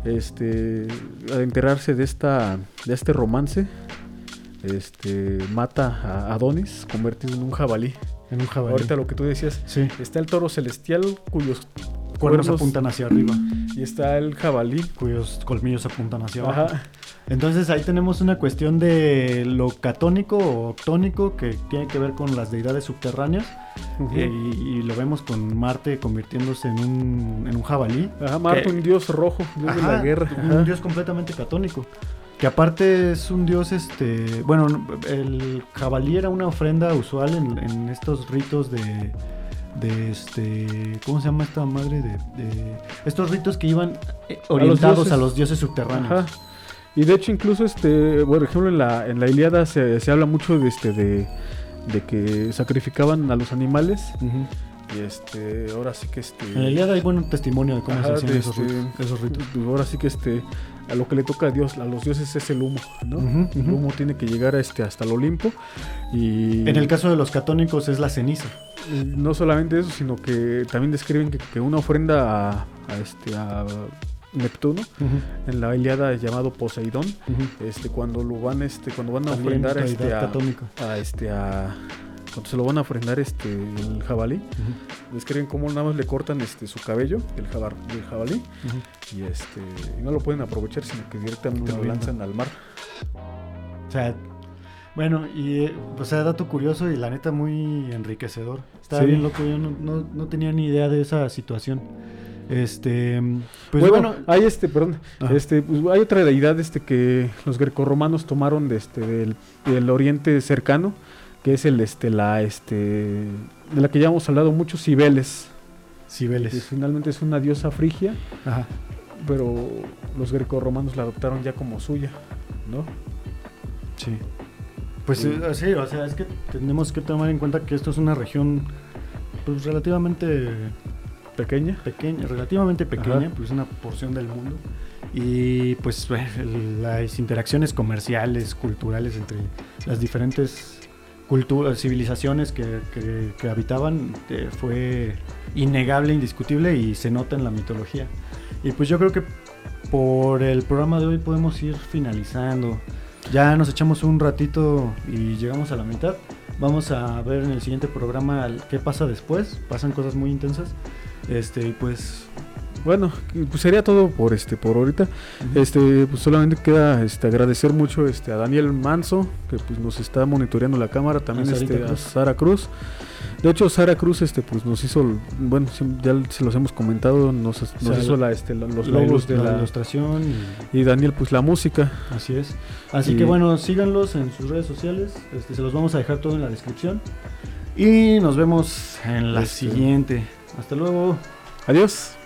este, al enterarse de esta, de este romance, este, mata a Adonis, convertido en un jabalí. En un jabalí. Ahorita lo que tú decías. Sí. Está el toro celestial cuyos cuernos apuntan hacia arriba. Y está el jabalí. Cuyos colmillos apuntan hacia abajo. Entonces ahí tenemos una cuestión de lo catónico o octónico que tiene que ver con las deidades subterráneas. Eh, y, lo vemos con Marte convirtiéndose en un, en un jabalí. Ajá, Marte, un dios rojo, dios de la guerra. Un dios completamente catónico. que aparte es un dios, este, bueno, el jabalí era una ofrenda usual en, estos ritos de, de este, ¿cómo se llama esta madre? De, estos ritos que iban eh, orientados a los dioses, subterráneos. Y de hecho incluso, este, por ejemplo, en la, en la Iliada se, se habla mucho de, este, de, de que sacrificaban a los animales. Y este, ahora sí que este. En la Iliada hay buen testimonio de cómo se hacían esos, este, ritos, esos ritos. Ahora sí que este, a lo que le toca a Dios, a los dioses es el humo, ¿no? El humo tiene que llegar a este, hasta el Olimpo. Y... En el caso de los catónicos es la ceniza. No solamente eso, sino que también describen que, una ofrenda a, este, a Neptuno en la Iliada llamado Poseidón este cuando lo van este cuando van a ofrendar este a, a, este a cuando se lo van a ofrendar este el jabalí describen cómo nada más le cortan este su cabello el, el jabalí y este y no lo pueden aprovechar sino que directamente lo lanzan al mar. O sea bueno, y eh, o sea, dato curioso y la neta muy enriquecedor. Estaba bien loco, yo no, no, no, tenía ni idea de esa situación. Este, pues bueno, hay este, perdón, este, pues hay otra deidad este que los grecorromanos tomaron de este del, Oriente cercano, que es el este la este de la que ya hemos hablado mucho, Cibeles. Cibeles. finalmente es una diosa frigia. Ajá. Pero los grecorromanos la adoptaron ya como suya, ¿no? Sí. Pues sí. Eh, sí, o sea, es que tenemos que tomar en cuenta que esto es una región pues relativamente pequeña. Pequeña, relativamente pequeña, pues una porción del mundo. Y pues *laughs* las interacciones comerciales, culturales entre las diferentes culturas, civilizaciones que, que, habitaban eh, fue innegable, indiscutible y se nota en la mitología. Y pues yo creo que por el programa de hoy podemos ir finalizando. Ya nos echamos un ratito y llegamos a la mitad. Vamos a ver en el siguiente programa qué pasa después. Pasan cosas muy intensas. Este, pues bueno, pues sería todo por este por ahorita. Este, pues solamente queda este agradecer mucho este a Daniel Manso que pues nos está monitoreando la cámara, también a este a Sara Cruz. De hecho, Sara Cruz este pues nos hizo bueno, ya se los hemos comentado, nos, hizo la, este, los logos de la, ilustración y, Daniel pues la música. Así es. Así que bueno, síganlos en sus redes sociales, este, se los vamos a dejar todo en la descripción. Y nos vemos en la este, siguiente. Hasta luego. Adiós.